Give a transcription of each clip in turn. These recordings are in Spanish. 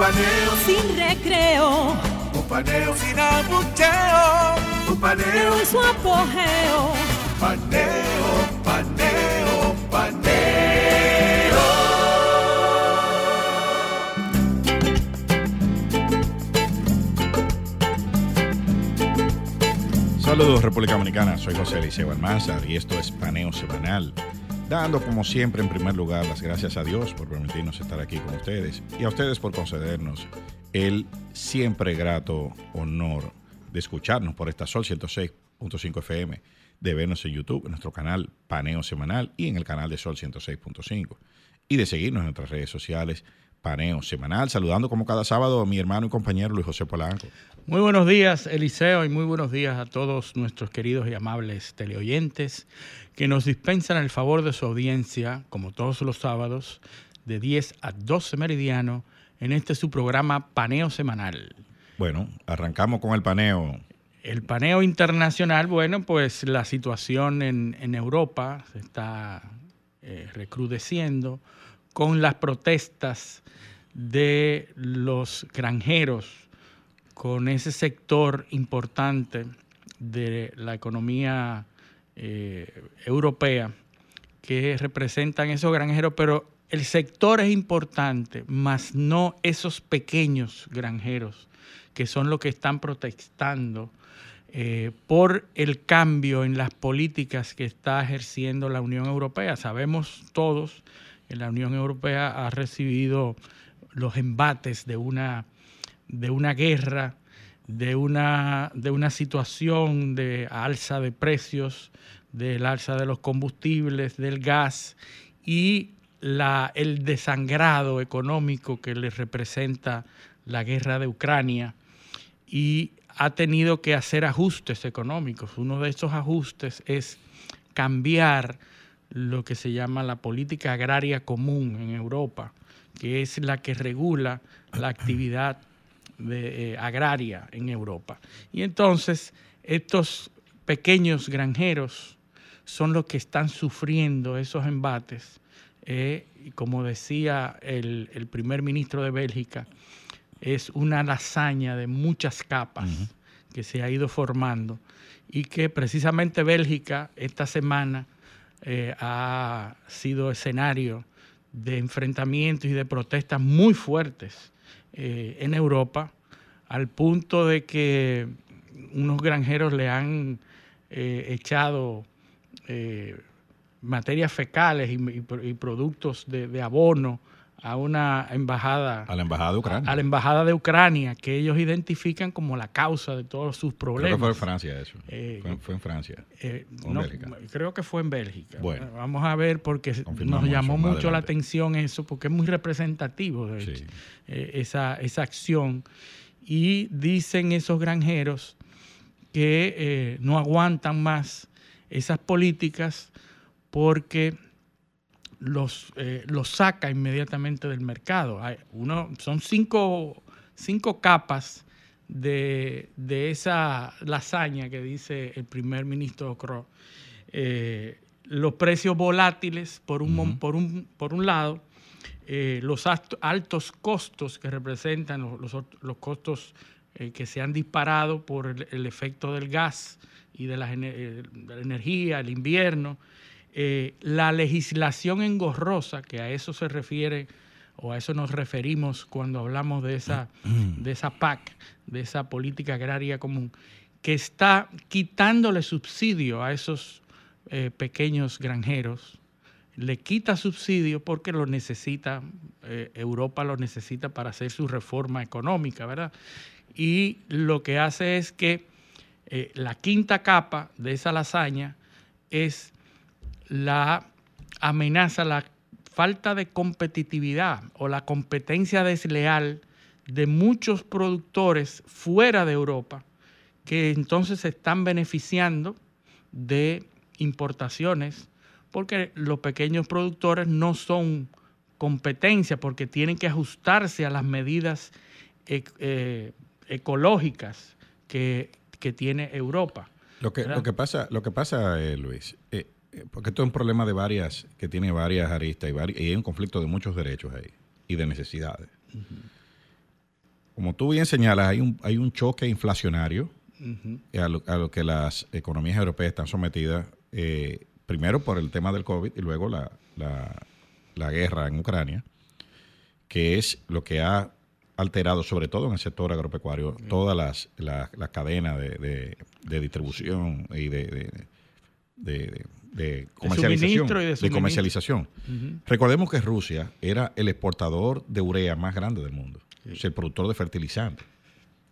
Un paneo Sin recreo. Un paneo sin abucheo. Un paneo En su apogeo. Paneo, paneo, paneo. Saludos República Dominicana, soy José Eliseo Almanzar y esto es Paneo Semanal, dando como siempre en primer lugar las gracias a Dios por permitirnos estar aquí con ustedes y a ustedes por concedernos el siempre grato honor de escucharnos por esta Sol 106.5 FM, de vernos en YouTube, en nuestro canal Paneo Semanal y en el canal de Sol 106.5 y de seguirnos en nuestras redes sociales Paneo Semanal, saludando como cada sábado a mi hermano y compañero Luis José Polanco. Muy buenos días, Eliseo, y muy buenos días a todos nuestros queridos y amables teleoyentes que nos dispensan el favor de su audiencia, como todos los sábados, de 10 a 12 meridiano, en este su programa Paneo Semanal. Bueno, arrancamos con el paneo. El paneo internacional, bueno, pues la situación en, en Europa se está eh, recrudeciendo con las protestas de los granjeros, con ese sector importante de la economía eh, europea que representan esos granjeros, pero el sector es importante, más no esos pequeños granjeros que son los que están protestando eh, por el cambio en las políticas que está ejerciendo la Unión Europea. Sabemos todos que la Unión Europea ha recibido los embates de una, de una guerra, de una, de una situación de alza de precios, del alza de los combustibles, del gas y la, el desangrado económico que le representa la guerra de Ucrania y ha tenido que hacer ajustes económicos. Uno de esos ajustes es cambiar lo que se llama la política agraria común en Europa, que es la que regula la actividad de, eh, agraria en Europa. Y entonces estos pequeños granjeros son los que están sufriendo esos embates. eh, y como decía el, el primer ministro de Bélgica, es una lasaña de muchas capas que se ha ido formando y que precisamente Bélgica esta semana eh, ha sido escenario de enfrentamientos y de protestas muy fuertes eh, en Europa, al punto de que unos granjeros le han eh, echado eh, materias fecales y, y pro- y productos de abono a una embajada A la embajada de Ucrania. a la embajada de Ucrania, que ellos identifican como la causa de todos sus Creo problemas. que fue en Francia eso. Eh, fue, fue en Francia. Eh, ¿O en no, Bélgica? creo que fue en Bélgica. Bueno. Vamos a ver porque nos llamó mucho la atención eso, porque es muy representativo de Sí. hecho, eh, esa, esa acción. Y dicen esos granjeros que eh, no aguantan más esas políticas porque los, eh, los saca inmediatamente del mercado. Hay uno, son cinco, cinco capas de, de esa lasaña que dice el primer ministro Crow. Eh, los precios volátiles, por un, por un, por un lado, eh, los altos costos que representan los, los costos eh, que se han disparado por el, el efecto del gas y de la, eh, de la energía, el invierno, eh, la legislación engorrosa, que a eso se refiere o a eso nos referimos cuando hablamos de esa, de esa PAC, de esa política agraria común, que está quitándole subsidio a esos eh, pequeños granjeros, le quita subsidio porque lo necesita, eh, Europa lo necesita para hacer su reforma económica, ¿verdad? Y lo que hace es que eh, la quinta capa de esa lasaña es la amenaza, la falta de competitividad o la competencia desleal de muchos productores fuera de Europa que entonces se están beneficiando de importaciones porque los pequeños productores no son competencia porque tienen que ajustarse a las medidas eh, ecológicas que, tiene Europa. Lo que, lo que pasa, lo que pasa eh, Luis, eh, porque esto es un problema de varias, que tiene varias aristas y, hay un conflicto de muchos derechos ahí y de necesidades. Como tú bien señalas, hay un, hay un choque inflacionario a, lo, que las economías europeas están sometidas, primero por el tema del COVID y luego la, la guerra en Ucrania, que es lo que ha alterado, sobre todo en el sector agropecuario, todas las, la, cadenas de, distribución y de, de comercialización. De, comercialización. Recordemos que Rusia era el exportador de urea más grande del mundo, es el productor de fertilizantes,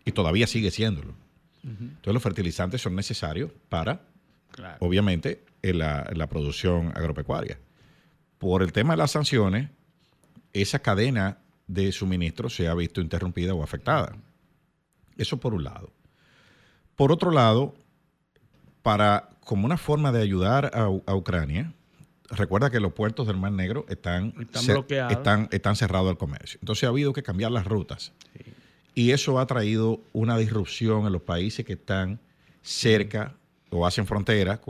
y todavía sigue siéndolo. Entonces los fertilizantes son necesarios para, obviamente, la, la producción agropecuaria por el tema de las sanciones, esa cadena de suministro se ha visto interrumpida o afectada. Eso por un lado. Por otro lado, para como una forma de ayudar a, Ucrania, recuerda que los puertos del Mar Negro están, están, están, cerrados al comercio. Entonces ha habido que cambiar las rutas. Y eso ha traído una disrupción en los países que están cerca o hacen frontera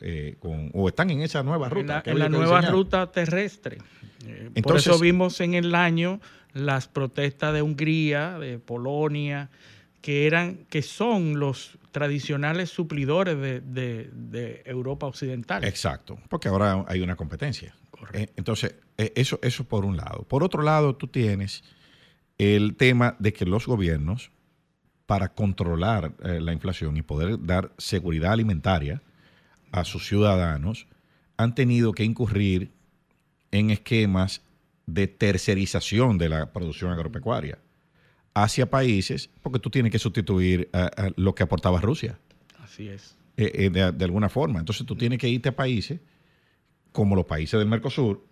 eh, con, o están en esa nueva ruta. En la, nueva ruta terrestre. Eh, por eso vimos en el año las protestas de Hungría, de Polonia, que eran, que son los tradicionales suplidores de, Europa Occidental. Exacto, porque ahora hay una competencia. Eh, entonces, eso, eso por un lado. Por otro lado, tú tienes el tema de que los gobiernos para controlar eh, la inflación y poder dar seguridad alimentaria a sus ciudadanos, han tenido que incurrir en esquemas de tercerización de la producción agropecuaria hacia países, porque tú tienes que sustituir lo que aportaba Rusia. Así es. Eh, eh, de, alguna forma. Entonces tú tienes que irte a países como los países del Mercosur,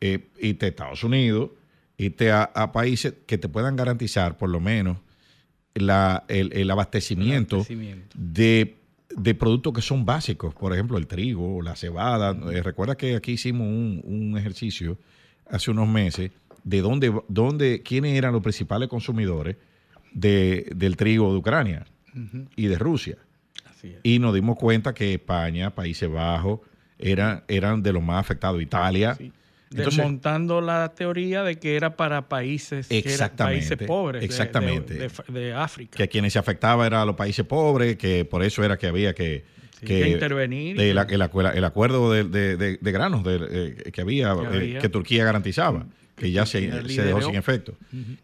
irte a Estados Unidos, irte a países que te puedan garantizar por lo menos el, abastecimiento, De, productos que son básicos, por ejemplo, el trigo, la cebada. Eh, recuerda que aquí hicimos un, ejercicio hace unos meses de dónde, dónde, quiénes eran los principales consumidores del trigo de Ucrania y de Rusia. Y nos dimos cuenta que España, Países Bajos, eran, eran de los más afectados. Italia, desmontando la teoría de que era para países, países pobres exactamente. De, África. Que quienes se afectaba eran los países pobres, que por eso era que había que, intervenir. el, acuerdo de, granos eh, que, había, eh, que, Turquía garantizaba, que ya se, dejó sin efecto.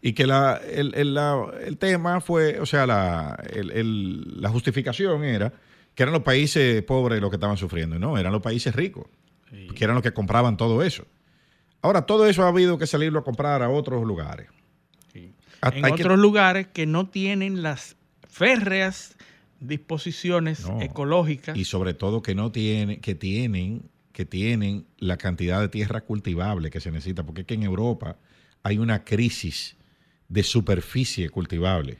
Y que la, el, tema fue, o sea, la, la justificación era que eran los países pobres los que estaban sufriendo, no, eran los países ricos, que eran los que compraban todo eso. Ahora, todo eso ha habido que salirlo a comprar a otros lugares. En otros lugares que no tienen las férreas disposiciones ecológicas. Y sobre todo que no tienen, que tienen, que tienen la cantidad de tierra cultivable que se necesita, porque es que en Europa hay una crisis de superficie cultivable.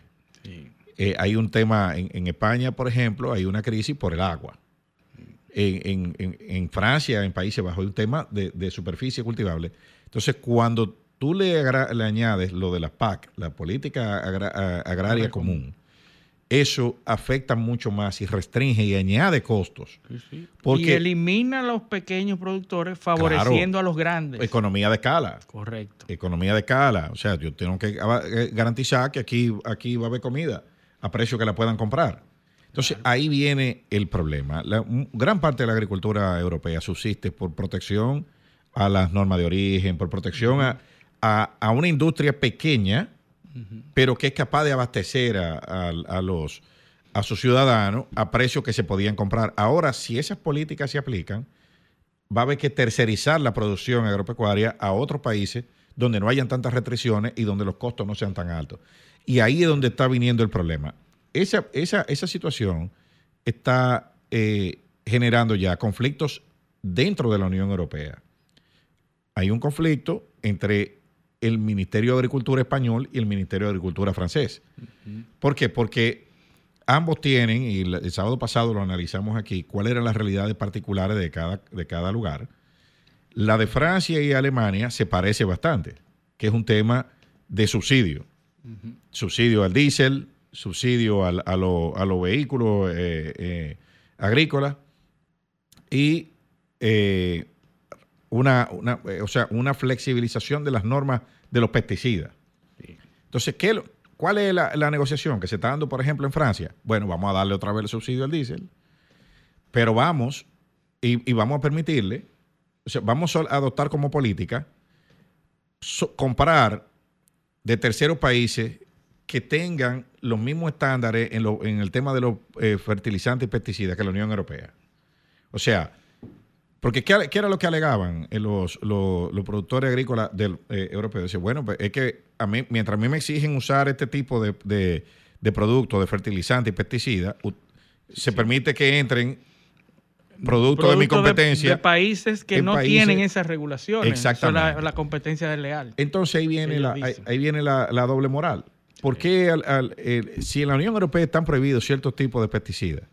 Eh, hay un tema en España, por ejemplo, hay una crisis por el agua en, Francia, en Países Bajos, hay un tema de, superficie cultivable. Entonces, cuando tú le, le, añades lo de la PAC, la Política Agraria Común, eso afecta mucho más y restringe y añade costos. Porque, y elimina a los pequeños productores favoreciendo a los grandes. Economía de escala. Correcto. Economía de escala. O sea, yo tengo que eh, garantizar que aquí, aquí va a haber comida a precio que la puedan comprar. Entonces ahí viene el problema. La, gran parte de la agricultura europea subsiste por protección a las normas de origen, por protección a, una industria pequeña, pero que es capaz de abastecer a, los, a sus ciudadanos a precios que se podían comprar. Ahora, si esas políticas se aplican, va a haber que tercerizar la producción agropecuaria a otros países donde no hayan tantas restricciones y donde los costos no sean tan altos. Y ahí es donde está viniendo el problema esa, esa, situación está eh, generando ya conflictos dentro de la Unión Europea. hay un conflicto entre el Ministerio de Agricultura español y el Ministerio de Agricultura francés. ¿Por qué? Porque ambos tienen, y el sábado pasado lo analizamos aquí, cuáles eran las realidades particulares de cada, de cada lugar. La de Francia y Alemania se parece bastante, que es un tema de subsidio. Subsidio al diésel, subsidio a, los vehículos eh, eh, agrícolas y eh, una, o sea, una flexibilización de las normas de los pesticidas. Entonces, ¿qué, ¿cuál es la, negociación que se está dando, por ejemplo, en Francia? Bueno, vamos a darle otra vez el subsidio al diésel, pero vamos y, vamos a permitirle, o sea, vamos a adoptar como política comprar de terceros países que tengan los mismos estándares en, el tema de los eh, fertilizantes y pesticidas que la Unión Europea. O sea, porque ¿qué, era lo que alegaban los, productores agrícolas del, eh, europeos? Decían, bueno, pues es que a mí, mientras a mí me exigen usar este tipo de, productos, de fertilizantes y pesticidas, se permite que entren productos de mi competencia. De, países que no tienen esas regulaciones. Exactamente. la, competencia desleal. Entonces ahí viene, la, ahí, viene la, doble moral. ¿Por qué si en la Unión Europea están prohibidos ciertos tipos de pesticidas?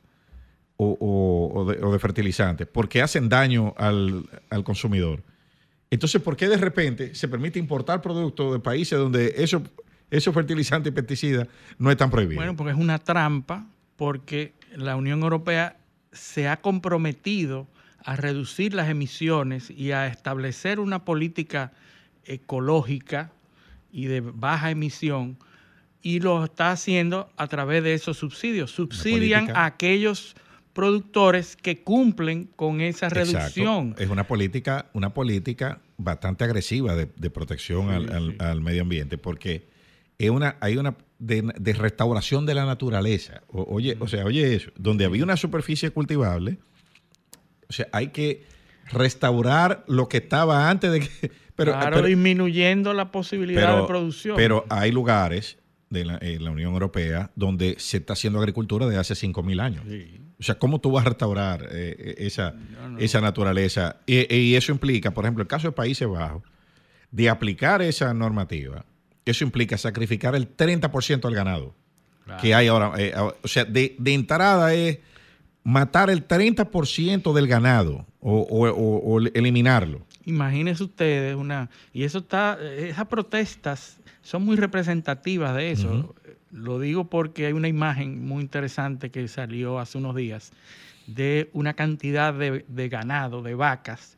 O, de, fertilizantes, porque hacen daño al, consumidor. Entonces, ¿por qué de repente se permite importar productos de países donde esos eso fertilizantes y pesticidas no están prohibidos? Bueno, porque es una trampa, porque la Unión Europea se ha comprometido a reducir las emisiones y a establecer una política ecológica y de baja emisión, y lo está haciendo a través de esos subsidios. Subsidian a aquellos productores que cumplen con esa reducción. Es una política, una política bastante agresiva de, protección al, medio ambiente, porque es una, hay una de, restauración de la naturaleza. oye, o sea, oye eso, donde había una superficie cultivable, o sea, hay que restaurar lo que estaba antes de que. Pero, claro, disminuyendo la posibilidad de producción. Pero hay lugares de la, en la Unión Europea donde se está haciendo agricultura desde hace 5.000 años. O sea, ¿cómo tú vas a restaurar eh, eh, esa, esa naturaleza? Y, eso implica, por ejemplo, el caso de Países Bajos, de aplicar esa normativa, eso implica sacrificar el 30% del ganado que hay ahora. Eh, o sea, de, entrada es matar el 30% del ganado o, eliminarlo. Imagínense ustedes una... Y eso está... Esas protestas son muy representativas de eso. Lo digo porque hay una imagen muy interesante que salió hace unos días de una cantidad de, ganado, de vacas,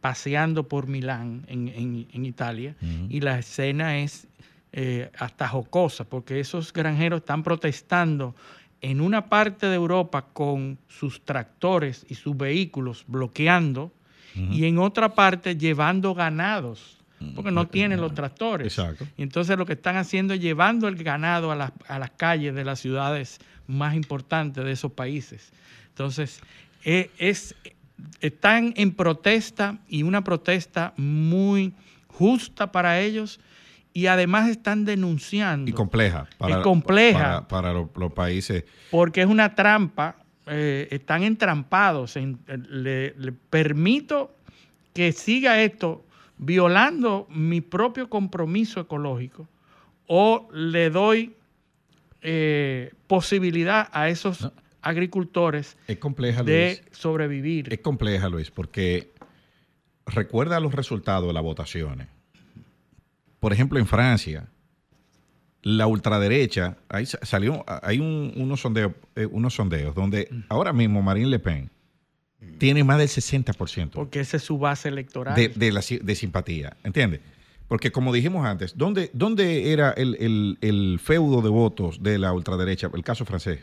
paseando por Milán, en, Italia, y la escena es eh, hasta jocosa, porque esos granjeros están protestando en una parte de Europa con sus tractores y sus vehículos bloqueando, y en otra parte llevando ganados porque no tienen los tractores. Exacto. Y entonces lo que están haciendo es llevando el ganado a las, calles de las ciudades más importantes de esos países. Entonces, e, es, están en protesta y una protesta muy justa para ellos y además están denunciando. Y compleja. Para, compleja. Para, los, países. Porque es una trampa, eh, están entrampados. le, permito que siga esto violando mi propio compromiso ecológico o le doy eh, posibilidad a esos agricultores de sobrevivir. Es compleja, Luis, porque recuerda los resultados de las votaciones. Por ejemplo, en Francia, la ultraderecha, ahí salió, hay unos, sondeos, eh, unos sondeos donde ahora mismo Marine Le Pen tiene más del 60%. Porque esa es su base electoral. De, simpatía, ¿entiendes? Porque como dijimos antes, ¿dónde, dónde era el, feudo de votos de la ultraderecha? El caso francés.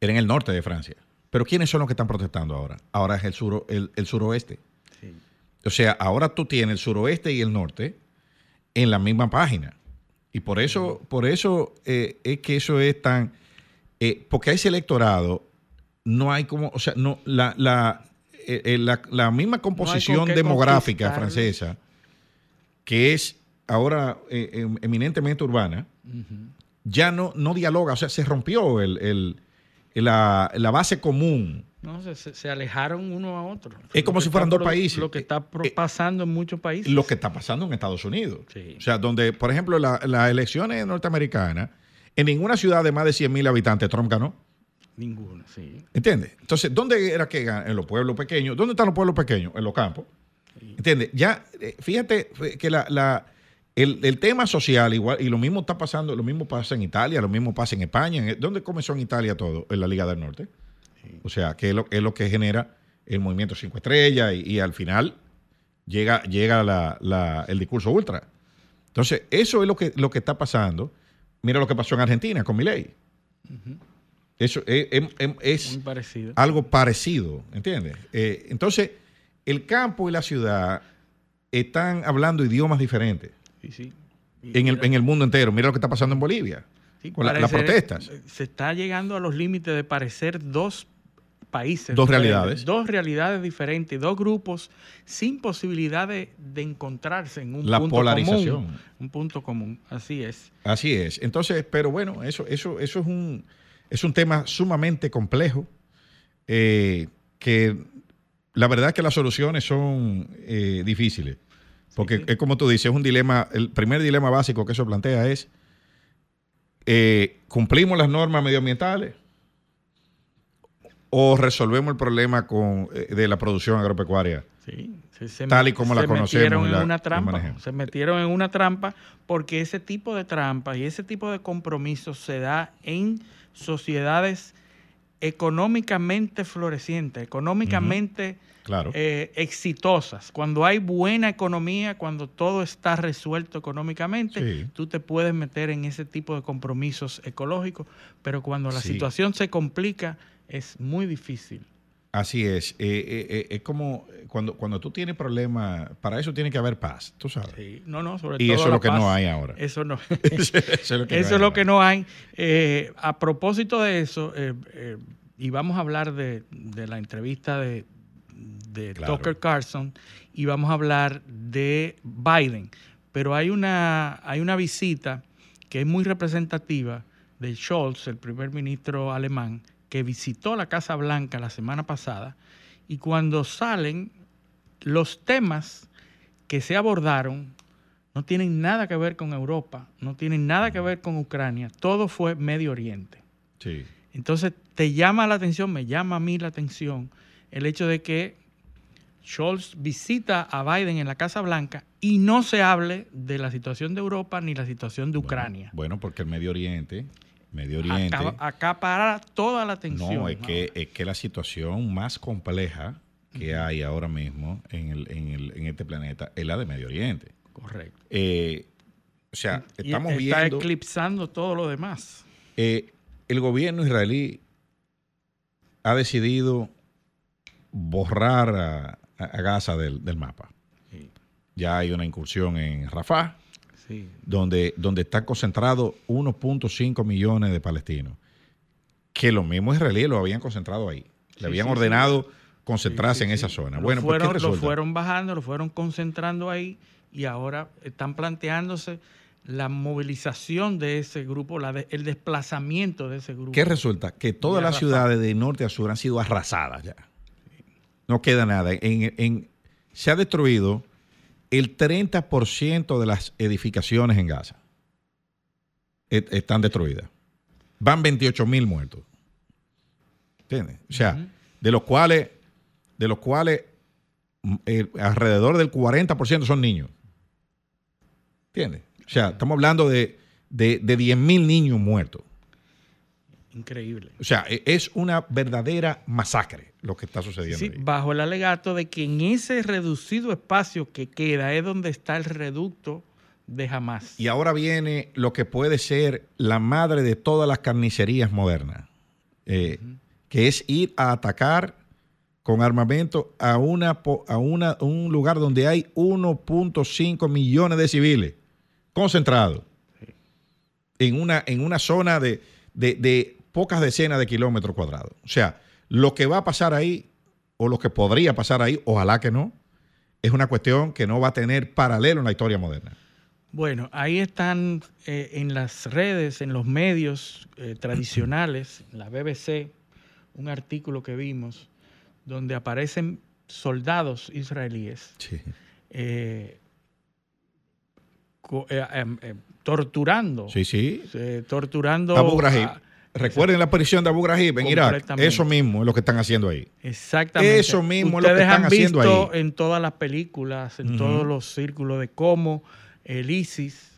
Era en el norte de Francia. Pero ¿quiénes son los que están protestando ahora? Ahora es el, sur, el, suroeste. O sea, ahora tú tienes el suroeste y el norte en la misma página. Y por eso, por eso eh, es que eso es tan... Eh, porque ese electorado no hay como, o sea, no, la, la, eh, eh, la, misma composición demográfica francesa, que es ahora eh, em, eminentemente urbana, ya no, no dialoga, o sea, se rompió el, la, la base común. No, se, se, alejaron uno a otro. Es como si fueran dos países. Lo que está pasando en muchos países. Lo que está pasando en Estados Unidos. O sea, donde, por ejemplo, las elecciones norteamericanas, en ninguna ciudad de más de 100 mil habitantes Trump ganó. Ninguna, sí. ¿Entiendes? Entonces, ¿dónde era que? En los pueblos pequeños. ¿Dónde están los pueblos pequeños? En los campos. ¿Entiendes? Ya, eh, fíjate que la, la el, tema social, igual, y lo mismo está pasando, lo mismo pasa en Italia, lo mismo pasa en España. ¿Dónde comenzó en Italia todo? En la Liga del Norte. O sea, que es lo, es lo que genera el movimiento Cinco Estrellas y, al final llega, llega el discurso ultra. Entonces, eso es lo que, lo que está pasando. Mira lo que pasó en Argentina con Milei. Eso es, algo parecido, ¿entiendes? Eh, entonces, el campo y la ciudad están hablando idiomas diferentes en, el, en, el, mundo entero. Mira lo que está pasando en Bolivia con las protestas. Se está llegando a los límites de parecer dos países. Dos realidades. Dos realidades diferentes, dos grupos sin posibilidad de, encontrarse en un punto común. Un punto común, así es. Así es. Entonces, pero bueno, eso, eso, eso es un, es un tema sumamente complejo eh, que la verdad es que las soluciones son eh, difíciles. Porque es como tú dices, es un dilema, el primer dilema básico que eso plantea es, eh, ¿cumplimos las normas medioambientales o resolvemos el problema con, de la producción agropecuaria? Sí, tal y como la conocemos. Metieron en una trampa, se metieron en una trampa porque ese tipo de trampas y ese tipo de compromisos se da en sociedades económicamente florecientes, económicamente claro. Eh, exitosas. Cuando hay buena economía, cuando todo está resuelto económicamente, tú te puedes meter en ese tipo de compromisos ecológicos, pero cuando la situación se complica, es muy difícil. Así es. Eh, eh, es como cuando, cuando tú tienes problemas, para eso tiene que haber paz, tú sabes. No, no, sobre y eso es lo que no hay ahora. Eso no. eso es lo que no hay. a propósito de eso, y vamos a hablar de la entrevista de, de Tucker Carlson y vamos a hablar de Biden. Pero hay una, hay una visita que es muy representativa de Scholz, el primer ministro alemán, que visitó la Casa Blanca la semana pasada y cuando salen los temas que se abordaron no tienen nada que ver con Europa, no tienen nada que ver con Ucrania, todo fue Medio Oriente. Sí. Entonces te llama la atención, me llama a mí la atención el hecho de que Scholz visita a Biden en la Casa Blanca y no se hable de la situación de Europa ni la situación de Ucrania. Bueno, porque el Medio Oriente, Medio Oriente. Acá, toda la atención. No, es que, es que la situación más compleja que hay ahora mismo en, el, en, el, en, este planeta es la de Medio Oriente. Correcto. Eh, o sea, estamos viendo. Está eclipsando todo lo demás. Eh, el gobierno israelí ha decidido borrar a, a Gaza del, mapa. Ya hay una incursión en Rafah, donde, donde están concentrados 1.5 millones de palestinos, que los mismos israelíes lo habían concentrado ahí. Le habían ordenado concentrarse en esa zona. bueno, pues, fueron, lo fueron bajando, lo fueron concentrando ahí y ahora están planteándose la movilización de ese grupo, la el desplazamiento de ese grupo. ¿Qué resulta? Que todas las ciudades de norte a sur han sido arrasadas ya no queda nada. En, se ha destruido el 30% de las edificaciones en Gaza. están destruidas. Van 28 mil muertos. ¿Entiendes? O sea, de los cuales, de los cuales mm, alrededor del 40% son niños. ¿Entiendes? O sea, estamos hablando de, de, de 10 mil niños muertos. Increíble. O sea, e, es una verdadera masacre lo que está sucediendo. Sí, bajo el alegato de que en ese reducido espacio que queda es donde está el reducto de Hamas. Y ahora viene lo que puede ser la madre de todas las carnicerías modernas, eh, que es ir a atacar con armamento a, una, a una, un lugar donde hay 1.5 millones de civiles concentrados en, una, en una zona de, de pocas decenas de kilómetros cuadrados. O sea, lo que va a pasar ahí, o lo que podría pasar ahí, ojalá que no, es una cuestión que no va a tener paralelo en la historia moderna. Bueno, ahí están eh, en las redes, en los medios eh, tradicionales, la BBC, un artículo que vimos donde aparecen soldados israelíes Sí. eh, em, eh, torturando, Sí, sí. torturando a- Recuerden la prisión de Abu Ghraib en Irak. Eso mismo es lo que están haciendo ahí. Exactamente. Eso mismo es lo que están han haciendo ahí. en todas las películas, en todos los círculos de cómo el ISIS,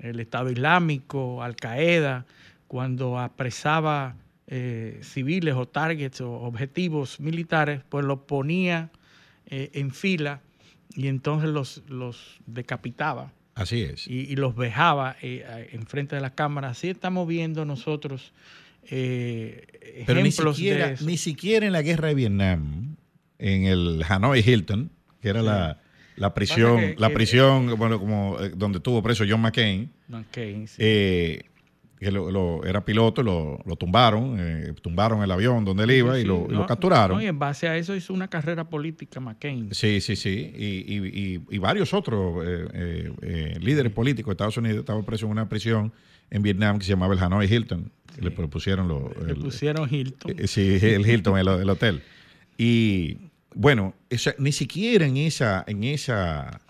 el Estado Islámico, Al Qaeda, cuando apresaba eh, civiles o targets o objetivos militares, pues los ponía eh, en fila y entonces los, los decapitaba Así es. y, y los vejaba eh, enfrente de la cámara. Así estamos viendo nosotros eh, Pero ni siquiera, de eso. ni siquiera en la guerra de Vietnam, en el Hanoi Hilton, que era la, la prisión, que- la que- prisión, bueno, como eh, donde estuvo preso John McCain, McCain, sí. eh, que lo, lo- era piloto, lo, lo tumbaron, eh, tumbaron el avión donde él iba y lo, y lo no, capturaron. no, y en base a eso hizo una carrera política McCain. Sí, sí, sí. Y, y- varios otros eh, líderes políticos de Estados Unidos estaban presos en una prisión en Vietnam que se llamaba el Hanoi Hilton. Le propusieron lo, Le el- pusieron Hilton. eh, Sí, el Hilton, el, el hotel. Y bueno, ni siquiera en esa, en esa,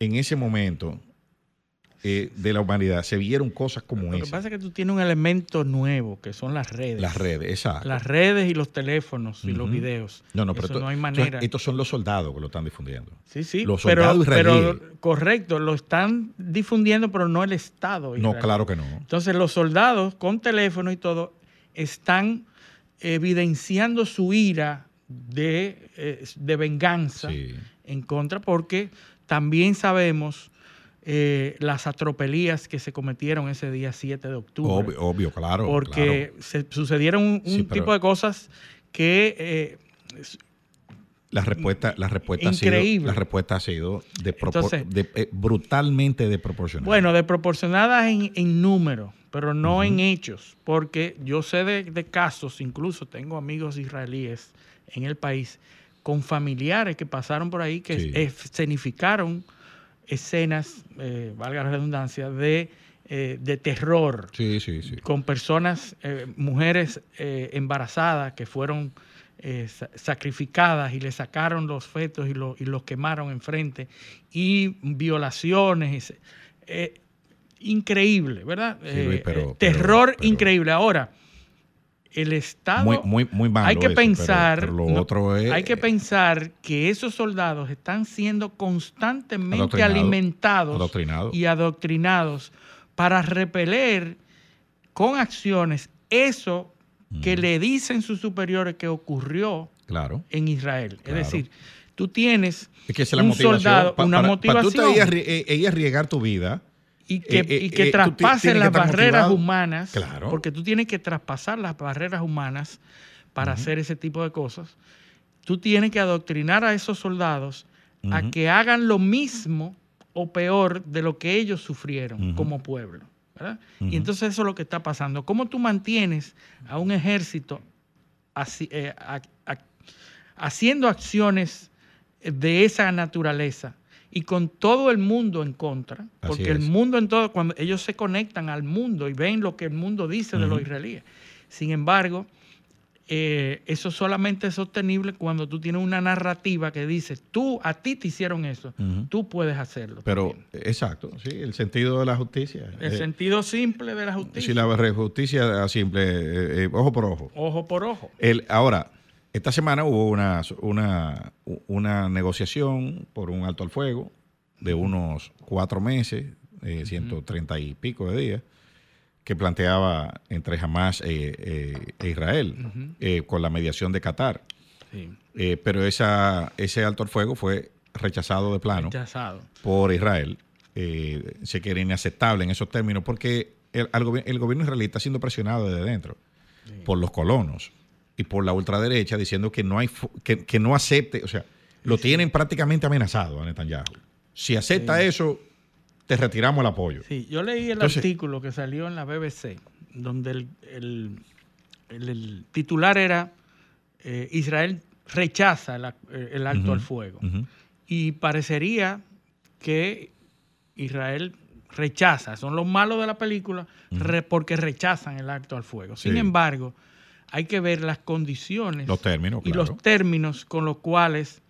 en ese momento eh, de la humanidad se vieron cosas como Lo que esa. pasa es que tú tienes un elemento nuevo, que son las redes. Las redes, exacto. Las redes y los teléfonos y los videos. no, no, pero Eso esto- no hay manera. estos son los soldados que lo están difundiendo. sí, sí, los pero, soldados pero israelíes. correcto, lo están difundiendo, pero no el Estado. No, claro que no. Entonces los soldados con teléfono y todo están evidenciando su ira de, eh, de venganza Sí. en contra porque también sabemos eh, las atropelías que se cometieron ese día 7 de octubre. Obvio, obvio, claro. porque se sucedieron un, un Sí, pero- tipo de cosas que eh, La respuesta, la respuesta ha Increíble. sido, la respuesta ha sido de Entonces- de- eh, brutalmente desproporcionada. Bueno, desproporcionadas en, en número, pero no en hechos, porque yo sé de, de casos, incluso tengo amigos israelíes en el país, con familiares que pasaron por ahí que Sí. escenificaron escenas, eh, valga la redundancia, de, eh, de terror, sí, sí, sí. con personas, eh, mujeres embarazadas que fueron sa- sacrificadas y le sacaron los fetos y, lo- y los quemaron enfrente, y violaciones. increíble, ¿verdad? Sí, Luis, pero- terror pero- pero- increíble. Ahora, el Estado... Muy, muy, muy malo hay que eso, pensar, pero lo no, otro es, hay que pensar que esos soldados están siendo constantemente alimentados adoctrinados. y adoctrinados para repeler con acciones eso que le dicen sus superiores que ocurrió Claro. en Israel. Claro. Es decir, tú tienes Es que es la un soldado, Pa- una para, motivación Para tú te ir a eh, ir a arriesgar tu vida. Y que, eh, eh, y que eh, tú ti- traspasen que las barreras motivado. humanas, Claro. porque tú tienes que traspasar las barreras humanas para hacer ese tipo de cosas. Tú tienes que adoctrinar a esos soldados a que hagan lo mismo o peor de lo que ellos sufrieron como pueblo. Y entonces eso es lo que está pasando. ¿Cómo tú mantienes a un ejército así, eh, a- a- haciendo acciones de esa naturaleza y con todo el mundo en contra, porque el mundo en todo, cuando ellos se conectan al mundo y ven lo que el mundo dice de los israelíes. Sin embargo, eh, eso solamente es sostenible cuando tú tienes una narrativa que dice, tú, a ti te hicieron eso, Ujú. tú puedes hacerlo. Pero, también. exacto, sí, el sentido de la justicia. el Eh, sentido simple de la justicia, si la justicia simple, eh, eh, ojo por ojo. ojo por ojo. El, ahora, esta semana hubo una, una, una negociación por un alto al fuego de unos cuatro meses, eh, 130 y pico de días, que planteaba entre Hamas eh, eh, e Israel, eh, con la mediación de Qatar. Sí, Eh, pero esa, ese alto al fuego fue rechazado de plano rechazado. por Israel. Eh, se quiere inaceptable en esos términos porque el, el gobierno israelí está siendo presionado desde dentro por los colonos y por la ultraderecha diciendo que no hay que, que no acepte, o sea, lo tienen prácticamente amenazado a Netanyahu. Si acepta eso, te retiramos el apoyo. Sí, yo leí el Entonces- artículo que salió en la BBC, donde el, el- el- el titular era eh, Israel rechaza el, eh, el Ujú, al fuego. Y parecería que Israel rechaza, son los malos de la película re- porque rechazan el alto al fuego. Sin Sí. embargo, hay que ver las condiciones Los términos, y claro. los términos con los cuales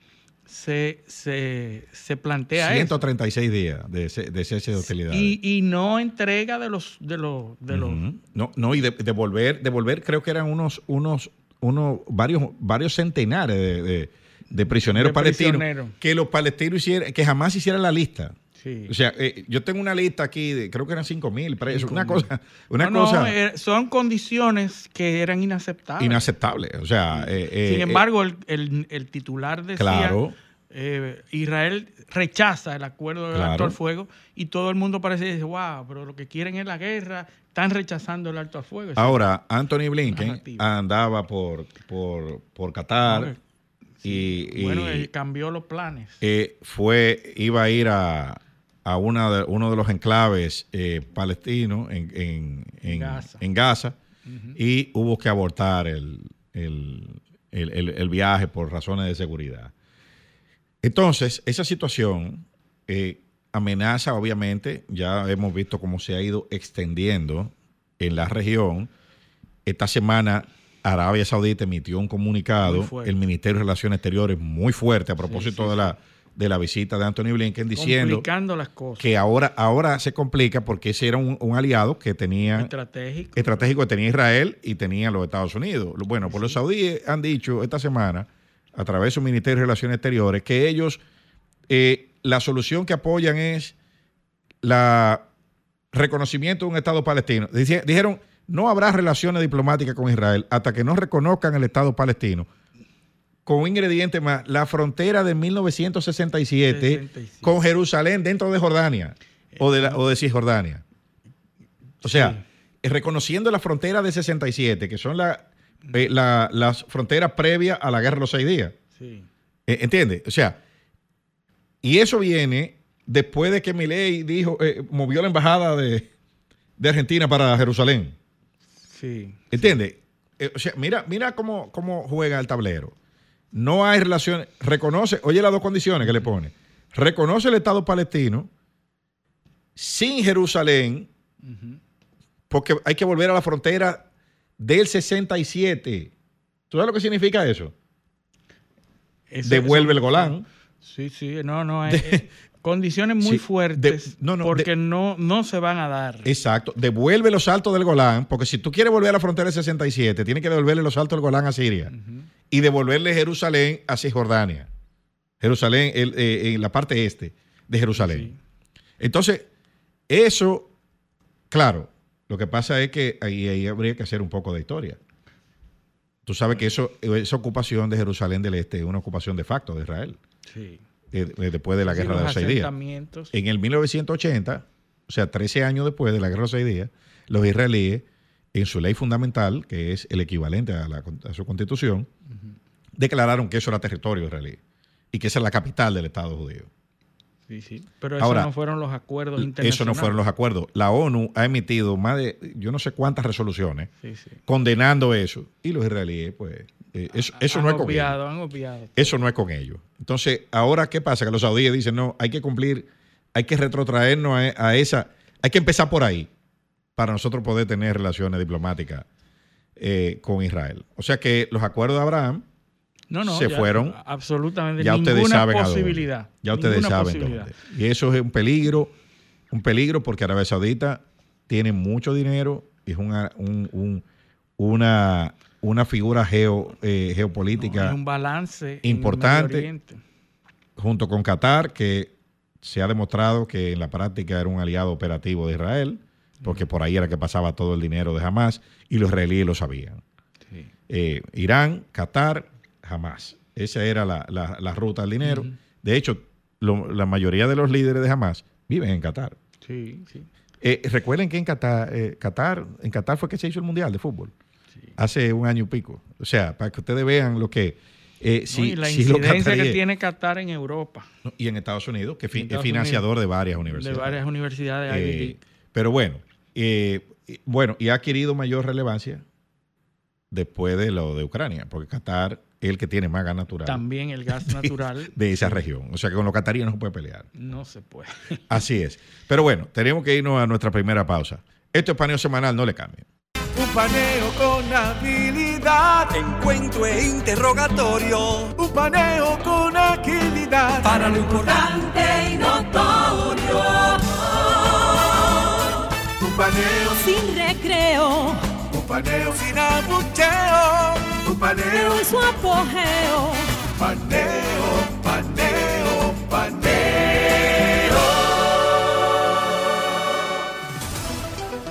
se, se, se plantea eso. 136 días de, de cese de hostilidades. Y, y no entrega de los de los de los. No, no, y de- devolver, devolver, creo que eran unos, unos, unos varios, varios centenares de, de- de prisioneros palestinos que los palestinos hicieran, que jamás hicieran la lista. Sí. O sea, eh, yo tengo una lista aquí, de, creo que eran 5 mil presos, Cinco una mil. cosa, una No, no, cosa eh, son condiciones que eran inaceptables. inaceptable. O sea, eh, eh, Sin embargo, el, el- el titular decía, Claro. Israel rechaza el acuerdo del Claro. alto al fuego y todo el mundo parece decir, wow, pero lo que quieren es la guerra, están rechazando el alto al fuego. Ahora, Anthony Blinken Narrativa. andaba por, por, por Qatar y, y, bueno, cambió los planes. eh, fue, iba a ir a, a una de- uno de los enclaves eh, palestinos en, en- en- Gaza. en Gaza y hubo que abortar el, el- el- viaje por razones de seguridad. Entonces, esa situación eh, amenaza, obviamente, ya hemos visto cómo se ha ido extendiendo en la región. Esta semana Arabia Saudita emitió un comunicado, el Ministerio de Relaciones Exteriores, muy fuerte a propósito sí, de, la, de la visita de Anthony Blinken, diciendo complicando las cosas. que ahora, ahora se complica porque ese era un, un aliado que tenía Estratégico. estratégico que tenía Israel y tenía los Estados Unidos. Bueno, pues los saudíes han dicho esta semana, a través de su Ministerio de Relaciones Exteriores, que ellos, eh, la solución que apoyan es la reconocimiento de un Estado palestino. Dijeron, no habrá relaciones diplomáticas con Israel hasta que no reconozcan el Estado palestino. Con un ingrediente más, la frontera de 1967 67. con Jerusalén dentro de Jordania o de, la- o de Cisjordania. O sea, eh, reconociendo la frontera de 67, que son la, eh, la- las fronteras previas a la guerra de los seis días. Sí. Eh, ¿Entiendes? O sea, y eso viene después de que Milei dijo, movió la embajada de, de Argentina para Jerusalén. Sí. ¿Entiendes? O sea, mira, mira cómo, cómo juega el tablero. No hay relaciones. Reconoce, oye las dos condiciones que le pone. Reconoce el Estado palestino sin Jerusalén, porque hay que volver a la frontera del 67. ¿Tú sabes lo que significa eso? Eso- Devuelve eso- el Golán. Sí, sí, no, no. es- es condiciones muy Sí, fuertes de- no, no, porque de- no, no se van a dar. Exacto. Devuelve los saltos del Golán, porque si tú quieres volver a la frontera del 67, tienes que devolverle los saltos del Golán a Siria y devolverle Jerusalén a Cisjordania. Jerusalén, el- eh, en la parte este de Jerusalén. Entonces, eso, claro, lo que pasa es que ahí, ahí habría que hacer un poco de historia. Tú sabes que eso, esa ocupación de Jerusalén del Este es una ocupación de facto de Israel, Sí. eh, eh, después de la Sí, guerra de los seis días. En el 1980, o sea, 13 años después de la guerra de los seis días, los israelíes, en su ley fundamental, que es el equivalente a, la- a su constitución, declararon que eso era territorio israelí y que esa es la capital del Estado judío. Sí, sí. Pero eso Ahora, no fueron los acuerdos internacionales. Eso no fueron los acuerdos. La ONU ha emitido más de, yo no sé cuántas resoluciones Sí, sí. condenando eso. Y los israelíes, pues, eh, eso, eso han no es con ellos. obviado, han obviado. Eso no es con ellos. Entonces, ahora, ¿qué pasa? Que los saudíes dicen, no, hay que cumplir, hay que retrotraernos a, a esa, hay que empezar por ahí para nosotros poder tener relaciones diplomáticas eh, con Israel. O sea que los acuerdos de Abraham No, no. se ya, fueron. Absolutamente. ya ustedes saben a. Ya ustedes saben dónde. Y eso es un peligro, un peligro porque Arabia Saudita tiene mucho dinero y es una, un- un- una, una figura geo, eh, No, geopolítica un balance importante. Junto con Qatar, que se ha demostrado que en la práctica era un aliado operativo de Israel, porque por ahí era que pasaba todo el dinero de Hamas y los israelíes lo sabían. Sí. Eh, Irán, Qatar, Hamas. Esa era la, la- la ruta del dinero. De hecho, lo- la mayoría de los líderes de Hamas viven en Qatar. Sí, sí. Eh, recuerden que en Qatar, eh, Qatar, en Qatar fue que se hizo el Mundial de Fútbol. Hace un año y pico. O sea, para que ustedes vean lo que... eh, No, si, y la si incidencia que tiene Qatar en Europa, ¿no? y en Estados Unidos, que fi- es financiador de varias de universidades. varias universidades Eh, pero bueno, eh, bueno, y ha adquirido mayor relevancia después de lo de Ucrania, porque Qatar es el que tiene más gas natural También el gas natural de esa región. O sea que con los cataríes no se puede pelear. no se puede. Así es. Pero bueno, tenemos que irnos a nuestra primera pausa. Esto es paneo semanal, no le cambien. Un paneo con habilidad. Encuentro e interrogatorio. Un paneo con agilidad. Para lo importante y notorio. Paneo, sin recreo, un paneo sin abucheo. Un paneo, en su apogeo. paneo, paneo, paneo.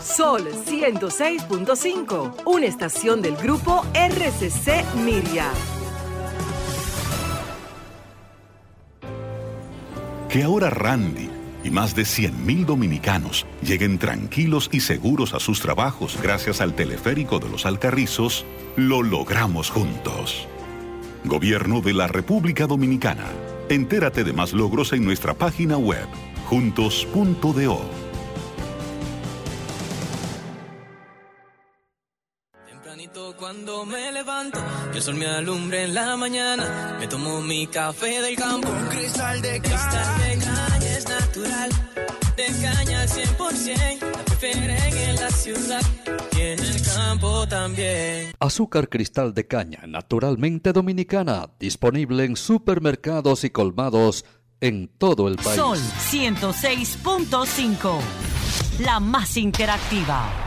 Sol 106.5, una estación del grupo RCC Miria. Que ahora Randy y más de 100.000 dominicanos lleguen tranquilos y seguros a sus trabajos gracias al teleférico de los Alcarrizos, lo logramos juntos. Gobierno de la República Dominicana. Entérate de más logros en nuestra página web, juntos.do. Tempranito cuando me levanto, que el sol me alumbre en la mañana. Me tomo mi café del campo, un cristal de cristal de natural. De caña al 100%, la prefieren en la ciudad y en el campo también. Azúcar cristal de caña, naturalmente dominicana, disponible en supermercados y colmados en todo el país. Sol 106.5. La más interactiva.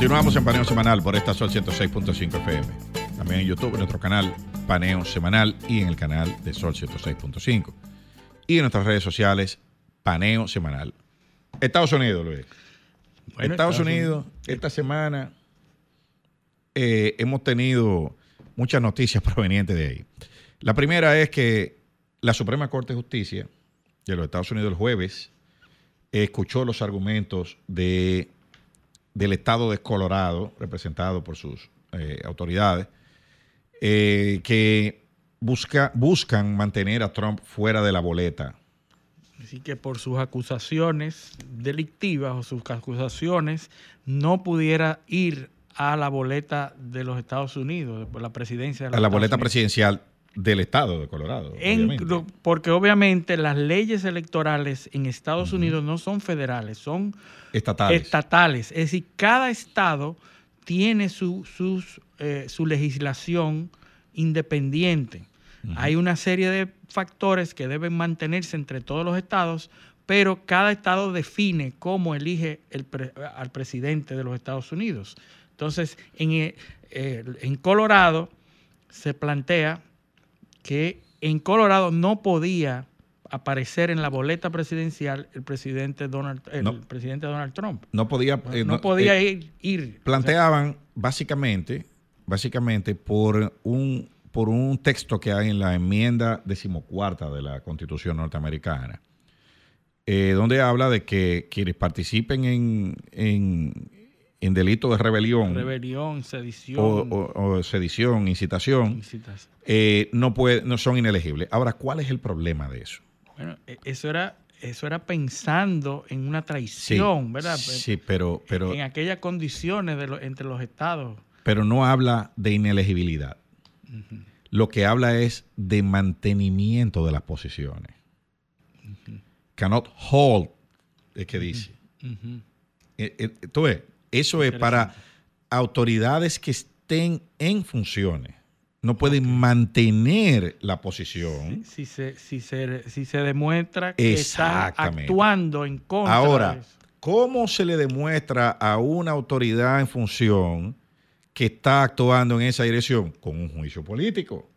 Continuamos en Paneo Semanal por esta Sol 106.5 FM. También en YouTube, en nuestro canal Paneo Semanal y en el canal de Sol 106.5. Y en nuestras redes sociales, Paneo Semanal. Estados Unidos, Luis. Bueno, Estados, Unidos, esta semana eh, hemos tenido muchas noticias provenientes de ahí. La primera es que la Suprema Corte de Justicia de los Estados Unidos el jueves escuchó los argumentos de, del Estado de Colorado, representado por sus eh, autoridades, eh, que busca, buscan mantener a Trump fuera de la boleta. Así que por sus acusaciones delictivas o sus acusaciones no pudiera ir a la boleta de los Estados Unidos, la presidencia de los A la Estados boleta Unidos. presidencial del Estado de Colorado. En- obviamente. lo- porque obviamente las leyes electorales en Estados Unidos no son federales, son Estatales. estatales. Es decir, cada estado tiene su, sus, eh, su legislación independiente. Hay una serie de factores que deben mantenerse entre todos los estados, pero cada estado define cómo elige el pre- al presidente de los Estados Unidos. Entonces, en, eh, en Colorado se plantea que en Colorado no podía aparecer en la boleta presidencial el presidente Donald, el No. presidente Donald Trump. no podía, eh, no, podía eh, ir, ir. planteaban básicamente, básicamente por un, por un texto que hay en la enmienda decimocuarta de la Constitución norteamericana, eh, donde habla de que quienes participen en, en, en delito de rebelión rebelión, sedición. o, o- o sedición, incitación, eh, no, puede, no son inelegibles. Ahora, ¿cuál es el problema de eso? Bueno, e- eso era, eso era pensando en una traición, ¿verdad? Sí, pero, pero, en aquellas condiciones de lo- entre los estados. pero no habla de inelegibilidad. Lo que habla es de mantenimiento de las posiciones. Cannot hold, es que dice. Eh, eh, tú ves, eso es para autoridades que estén en funciones. No pueden mantener la posición. Si se, si, se, si se demuestra que Exactamente. actuando en contra Ahora, de eso. ¿cómo se le demuestra a una autoridad en función que está actuando en esa dirección? Con un juicio político.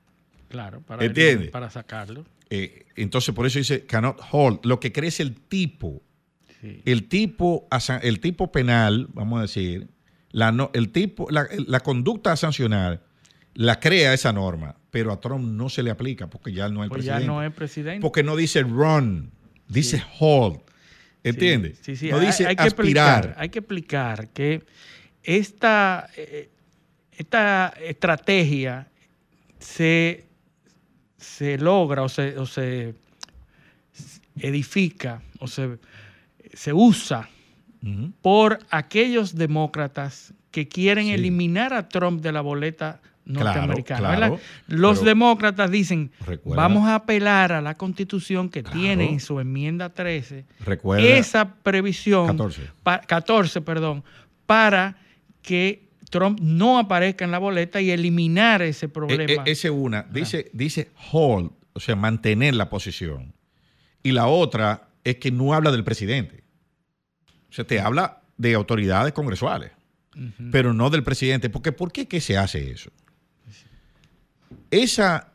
Claro, para, para sacarlo. Eh, entonces, por eso dice cannot hold. Lo que crece el tipo. Sí. El tipo, el tipo penal, vamos a decir, la, no- el tipo, la, la conducta a sancionar la crea esa norma, pero a Trump no se le aplica porque ya no es Pues ya presidente. no es presidente. Porque no dice run, dice hold. ¿Entiendes? Sí, sí, No hay- dice hay que aspirar. explicar, hay que explicar que esta, eh, esta estrategia se, se logra o se, o se edifica o se, se usa por aquellos demócratas que quieren Sí. eliminar a Trump de la boleta norteamericana. Los pero- demócratas dicen, Recuerda- vamos a apelar a la constitución que Claro. tiene en su enmienda 13 Recuerda- esa previsión 14. pa- 14, perdón, para que Trump no aparezca en la boleta y eliminar ese problema. E- e- ese una, dice, dice hold, o sea, mantener la posición. Y la otra es que no habla del presidente. O sea, te habla de autoridades congresuales, pero no del presidente. Porque, ¿Por qué que se hace eso? Esa,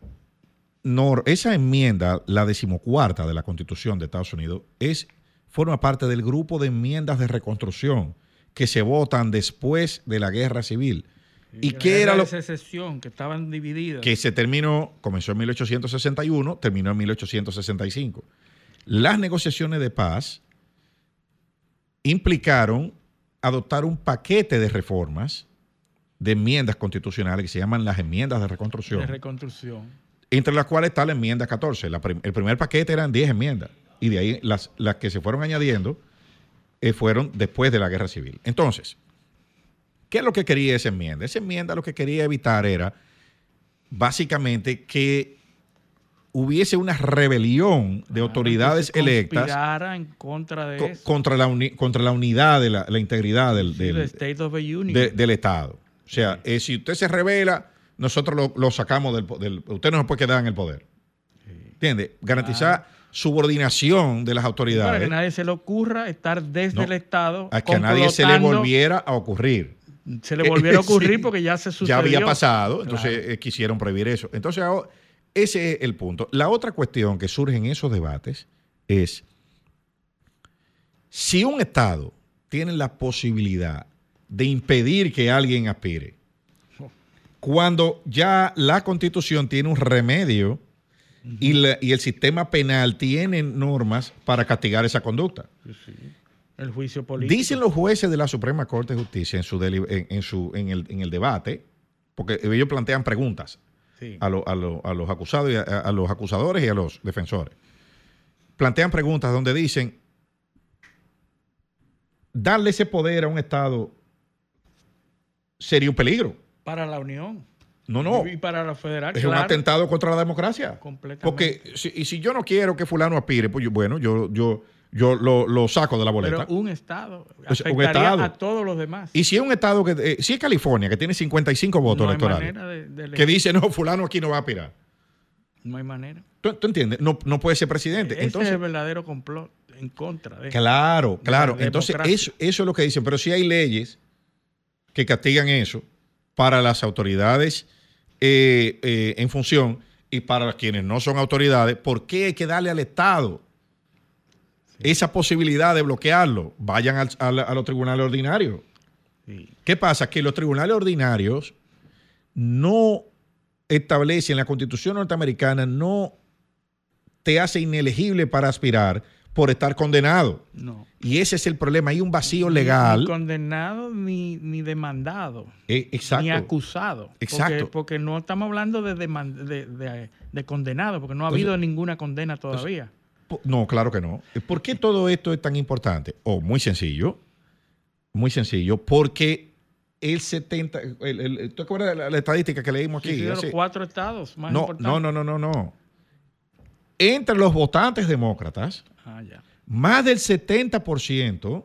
nor- esa enmienda, la decimocuarta de la Constitución de Estados Unidos, es, forma parte del grupo de enmiendas de reconstrucción que se votan después de la guerra civil. ¿Y qué era lo secesión, que estaban divididas. que se terminó, comenzó en 1861, terminó en 1865. Las negociaciones de paz implicaron adoptar un paquete de reformas, de enmiendas constitucionales que se llaman las enmiendas de reconstrucción, de reconstrucción. entre las cuales está la enmienda 14. La prim- el primer paquete eran 10 enmiendas y de ahí las, las que se fueron añadiendo eh, fueron después de la guerra civil. Entonces, ¿qué es lo que quería esa enmienda? Esa enmienda lo que quería evitar era básicamente que hubiese una rebelión de autoridades que se electas en contra de co- eso. contra, la uni- contra la unidad, de la, la integridad del, Sí, del- State of the Union. de- del Estado. O sea, eh, si usted se revela, nosotros lo, lo sacamos del. Usted no se puede quedar en el poder. ¿Entiende? Garantizar subordinación de las para autoridades que nadie se le ocurra estar desde No, el Estado. a que a nadie se le volviera a ocurrir. Se le volviera a ocurrir Sí. porque ya se sucedió. Ya había pasado, entonces Claro. eh, quisieron prohibir eso. Entonces, ahora, ese es el punto. La otra cuestión que surge en esos debates es si un Estado tiene la posibilidad de impedir que alguien aspire, cuando ya la Constitución tiene un remedio y, la- y el sistema penal tiene normas para castigar esa conducta. El juicio político. Dicen los jueces de la Suprema Corte de Justicia en, su en, en su, en, el, en el debate, porque ellos plantean preguntas Sí. a, lo- a lo- a los acusados y a, a los acusadores y a los defensores. Plantean preguntas donde dicen darle ese poder a un Estado sería un peligro. Para la Unión. No, no. Y para la federal. Es un atentado contra la democracia. Completamente. Porque si, y si yo no quiero que fulano aspire, pues yo- bueno, yo, yo, yo lo, lo saco de la boleta. Pero un Estado. Sea, un Afectaría Estado. a todos los demás. Y si es un estado que, eh, si es California, que tiene 55 votos No electorales, manera de- de que dice, no, fulano aquí no va a aspirar. No hay manera. ¿Tú, tú entiendes? No, no puede ser presidente. Ese Entonces, es el verdadero complot en contra de. claro, claro. la Entonces, eso, eso es lo que dicen. Pero si hay leyes que castigan eso para las autoridades eh, eh, en función y para quienes no son autoridades, ¿por qué hay que darle al Estado esa posibilidad de bloquearlo? Vayan al- al- a los tribunales ordinarios. Sí. ¿Qué pasa? Que los tribunales ordinarios no establecen, la constitución norteamericana no te hace inelegible para aspirar por estar condenado. No. Y ese es el problema. Hay un vacío Ni legal. condenado ni, ni demandado. Eh, exacto. Ni acusado. Exacto. Porque, porque no estamos hablando de, de, de- de condenado, porque no ha Entonces- habido ninguna condena todavía. No, claro que no. ¿Por qué todo esto es tan importante? Oh, muy sencillo. Muy sencillo. Porque el 70. el- el- ¿Tú te acuerdas de la, la estadística que leímos aquí? Sí, de los Hace- cuatro estados más no, importantes. no, no, no, no, no. Entre los votantes demócratas, Ah, ya. más del 70%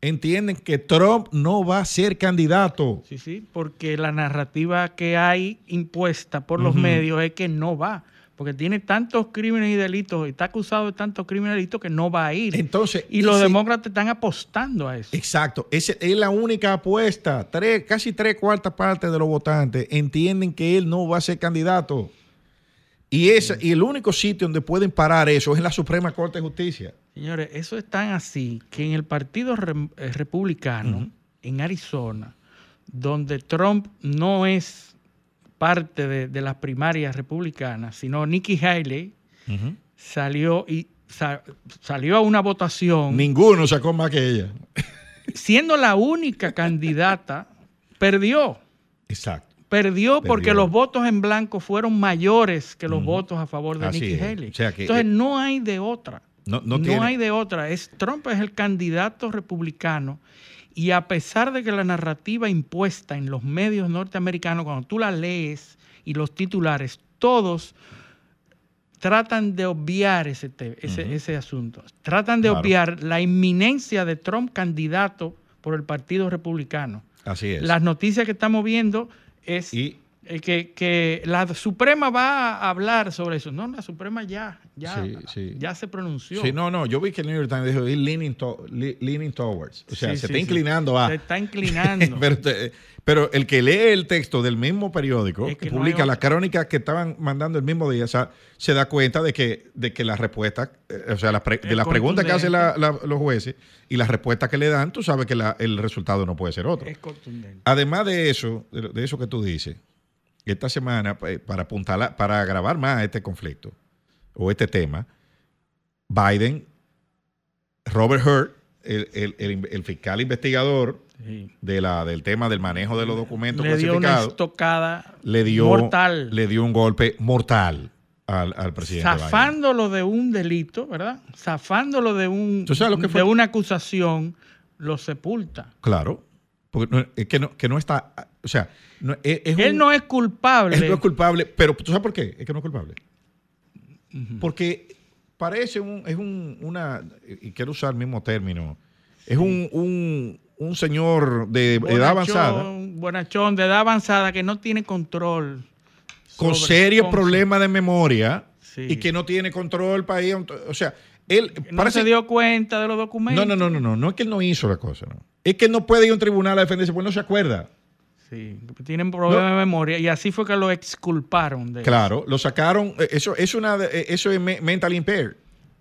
entienden que Trump no va a ser candidato. Sí, sí, porque la narrativa que hay impuesta por los medios es que no va. Porque tiene tantos crímenes y delitos, y está acusado de tantos crímenes y delitos que no va a ir. Entonces, y los ese- demócratas están apostando a eso. Exacto, esa es la única apuesta. Tres, casi tres cuartas partes de los votantes entienden que él no va a ser candidato. Y, esa, y el único sitio donde pueden parar eso es en la Suprema Corte de Justicia. Señores, eso es tan así que en el Partido Re- eh, Republicano, en Arizona, donde Trump no es parte de, de las primarias republicanas, sino Nikki Haley salió y sa- salió a una votación Ninguno sacó más que ella. siendo la única candidata, perdió. Exacto. Perdió porque los votos en blanco fueron mayores que los votos a favor de Así Nikki es. Haley. O sea que, Entonces eh, no hay de otra. No, no No, hay de otra. Es, Trump es el candidato republicano y a pesar de que la narrativa impuesta en los medios norteamericanos, cuando tú la lees y los titulares, todos tratan de obviar ese, ese, asunto. Tratan de Claro. obviar la inminencia de Trump candidato por el Partido Republicano. Así es. Las noticias que estamos viendo es Y que, que la Suprema va a hablar sobre eso. No, la Suprema ya, ya, Sí, sí. ya se pronunció. Sí, no, no, yo vi que el New York Times dijo "He's leaning, to- le- leaning towards. O sea, Sí, se está inclinando a. Se está inclinando. pero, el que lee el texto del mismo periódico, Es que que no publica las crónicas que estaban mandando el mismo día, o sea, se da cuenta de que, de que las respuestas, eh, o sea, las pre- de las preguntas que hacen la- contundente. la- los jueces y las respuestas que le dan, tú sabes que la- el resultado no puede ser otro. es contundente. Además de eso, de, eso que tú dices, esta semana, eh, para apuntar, para agravar más este conflicto o este tema, Biden, Robert Hurt, el, el- el- el fiscal investigador Sí. de la, del tema del manejo de los documentos Le dio una clasificados, estocada le dio, mortal, le dio un golpe mortal al, al presidente Biden. zafándolo de un delito, ¿verdad? Zafándolo de un ¿Tú sabes lo que fue? de una acusación, lo sepulta. Claro, porque no- es que no, que no está, o sea, no- es, es Él un- no es culpable. Él no es culpable, pero ¿tú sabes por qué? Es que no es culpable. Porque parece un, es un, una, y quiero usar el mismo término, es un, un, un señor de edad avanzada Bonachón, bonachón, de edad avanzada que no tiene control. con serios problemas de memoria Sí. y que no tiene control para ir, un- o sea, él No parece- se dio cuenta de los documentos. no, no, no, no, no, no es que él no hizo la cosa, no. Es que él no puede ir a un tribunal a defenderse porque no se acuerda. Sí, tienen problemas de memoria y así fue que lo exculparon de Claro, lo sacaron, eh, eso es una, eh, eso es me- mental impaired.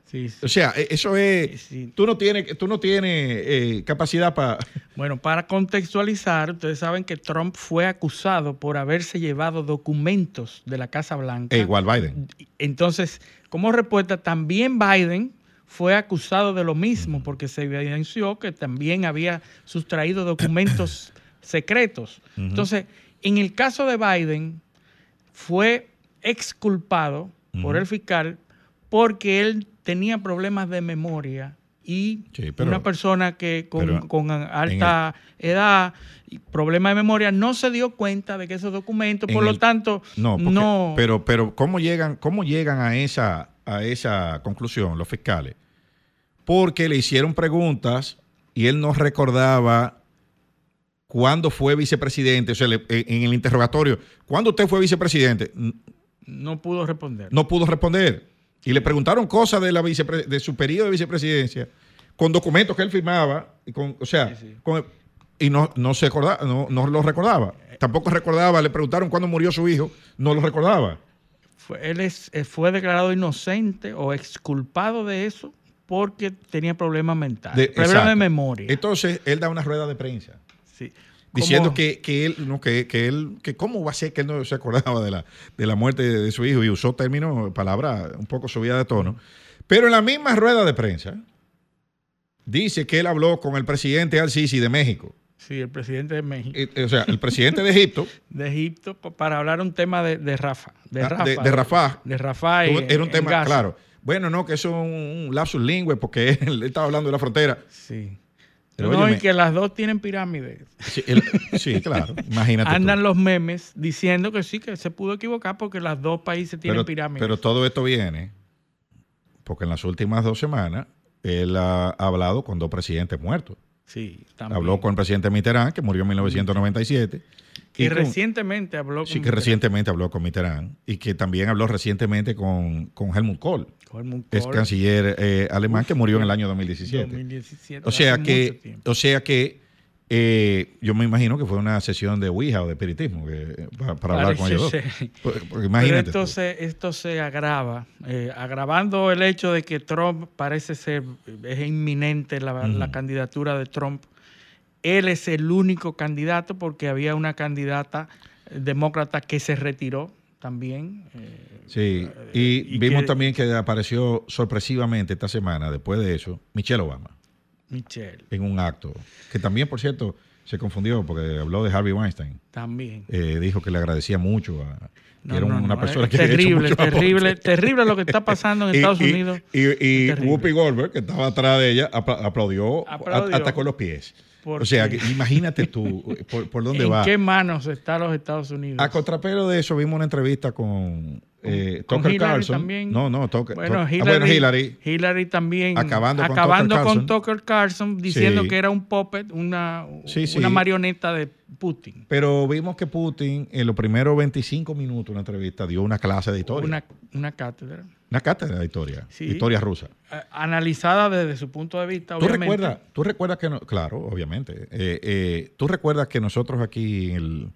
Sí, sí. O sea, eh, eso es. Sí, sí. Tú no tienes, tú no tienes eh, capacidad para. Bueno, para contextualizar, ustedes saben que Trump fue acusado por haberse llevado documentos de la Casa Blanca. E igual Biden. Entonces, como respuesta, también Biden fue acusado de lo mismo porque se evidenció que también había sustraído documentos secretos. Entonces, en el caso de Biden, fue exculpado por el fiscal porque él tenía problemas de memoria y Sí, pero- una persona que con, alta edad y problemas de memoria no se dio cuenta de que esos documentos, En por lo tanto, No, porque- no Pero, pero ¿cómo llegan, cómo llegan a esa, a esa conclusión los fiscales? Porque le hicieron preguntas y él no recordaba cuándo fue vicepresidente. O sea, le- en el interrogatorio, ¿cuándo usted fue vicepresidente? No pudo responder. No pudo responder. Y le preguntaron cosas de, la vicepre- de su periodo de vicepresidencia con documentos que él firmaba. Y con, o sea, Sí, sí. con- y no, no se acordaba, no, no lo recordaba. Tampoco recordaba, le preguntaron cuándo murió su hijo, no lo recordaba. Fue- él es- eh, fue declarado inocente o exculpado de eso porque tenía problemas mentales, problemas de memoria. Entonces, él da una rueda de prensa Sí. diciendo que, que él, no, que, que él, que cómo va a ser que él no se acordaba de la, de la muerte de, de su hijo y usó términos, palabras un poco subida de tono. Pero en la misma rueda de prensa dice que él habló con el presidente Al-Sisi de México. Sí, el presidente de México, Eh, O sea, el presidente de Egipto de Egipto, pa- para hablar un tema de, de Rafa. De Ah, Rafa. de- de Rafah. De Rafa. y- era un tema, claro. Bueno, no, que eso es un, un lapsus lingüe porque él, él estaba hablando de la frontera. Sí. Pero no, óyeme, y que las dos tienen pirámides. sí, sí, claro, imagínate. tú. Andan los memes diciendo que sí, que se pudo equivocar porque las dos países tienen pero, pirámides. pero todo esto viene porque en las últimas dos semanas él ha hablado con dos presidentes muertos. sí, también. Habló con el presidente Mitterrand, que murió en 1997. Y con- recientemente habló Sí, con que recientemente habló con Mitterrand y que también habló recientemente con, con Helmut Kohl, Kohl, canciller eh, alemán que murió en el año 2017. 2017, O sea que, o sea que eh, yo me imagino que fue una sesión de Ouija o de espiritismo que- para, para hablar con ellos dos. ser. Porque- porque Pero imagínate. esto se, esto se agrava, eh, agravando el hecho de que Trump parece ser, es inminente la, candidatura de Trump. Él es el único candidato porque había una candidata eh, demócrata que se retiró también. eh, Sí, y, y vimos que- también que apareció sorpresivamente esta semana, después de eso, Michelle Obama, Michelle. en un acto. Que también, por cierto, se confundió porque habló de Harvey Weinstein. También. Eh, dijo que le agradecía mucho a, No, era no, una no, persona que había hecho terrible, mucho terrible, aporte. terrible lo que está pasando en Y- Estados Unidos. Y, y terrible. Whoopi Goldberg, que estaba atrás de ella, apla- aplaudió, Aplaudió. hasta con los pies. ¿Por O sea, que imagínate tú eh, por, por dónde ¿En va. qué manos están los Estados Unidos? A contrapelo de eso, vimos una entrevista con, eh, Con Tucker Hillary Carlson. también. No, no, Tucker. Bueno, ah, Hillary, bueno, Hillary. Hillary también Acabando con acabando Tucker con. Tucker Carlson, diciendo Sí. que era un puppet, una, Sí, sí. una marioneta de Putin. Pero vimos que Putin en los primeros 25 minutos de la entrevista dio una clase de historia. Una, una cátedra. Una cátedra de historia. Sí. Historia rusa. Analizada desde su punto de vista, ¿Tú obviamente. recuerdas, tú recuerdas que, no- claro, obviamente, eh, eh, tú recuerdas que nosotros aquí en el-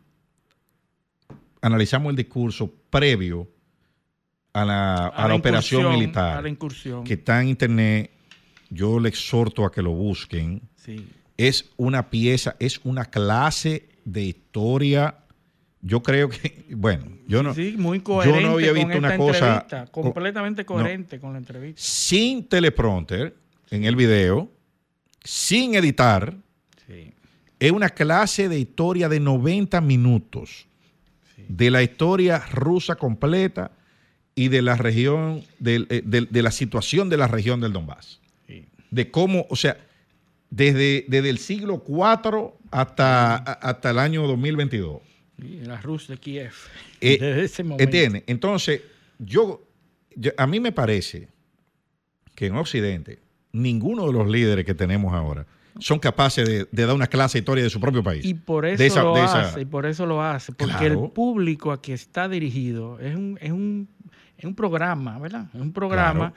analizamos el discurso previo a la, a la operación militar A la incursión. que está en internet, yo le exhorto a que lo busquen. Sí. Es una pieza, es una clase de historia. Yo creo que, bueno, yo no, Sí, muy yo no había con visto una cosa completamente no. coherente con la entrevista. sin teleprompter en el video, sin editar. Sí. Es una clase de historia de 90 minutos de la historia rusa completa y de la región, del- eh, de, de la situación de la región del Donbass. De cómo, o sea, desde, desde el siglo IV hasta, hasta el año 2022. La Rus de Kiev. Eh, Desde ese momento. ¿Entiendes? Entonces, yo, yo- a mí me parece que en Occidente, ninguno de los líderes que tenemos ahora son capaces de, de dar una clase de historia de su propio país. Y por eso esa- lo esa- hace, y por eso lo hace, porque Claro. el público a que está dirigido es un, es un, es un programa, ¿verdad? Es un programa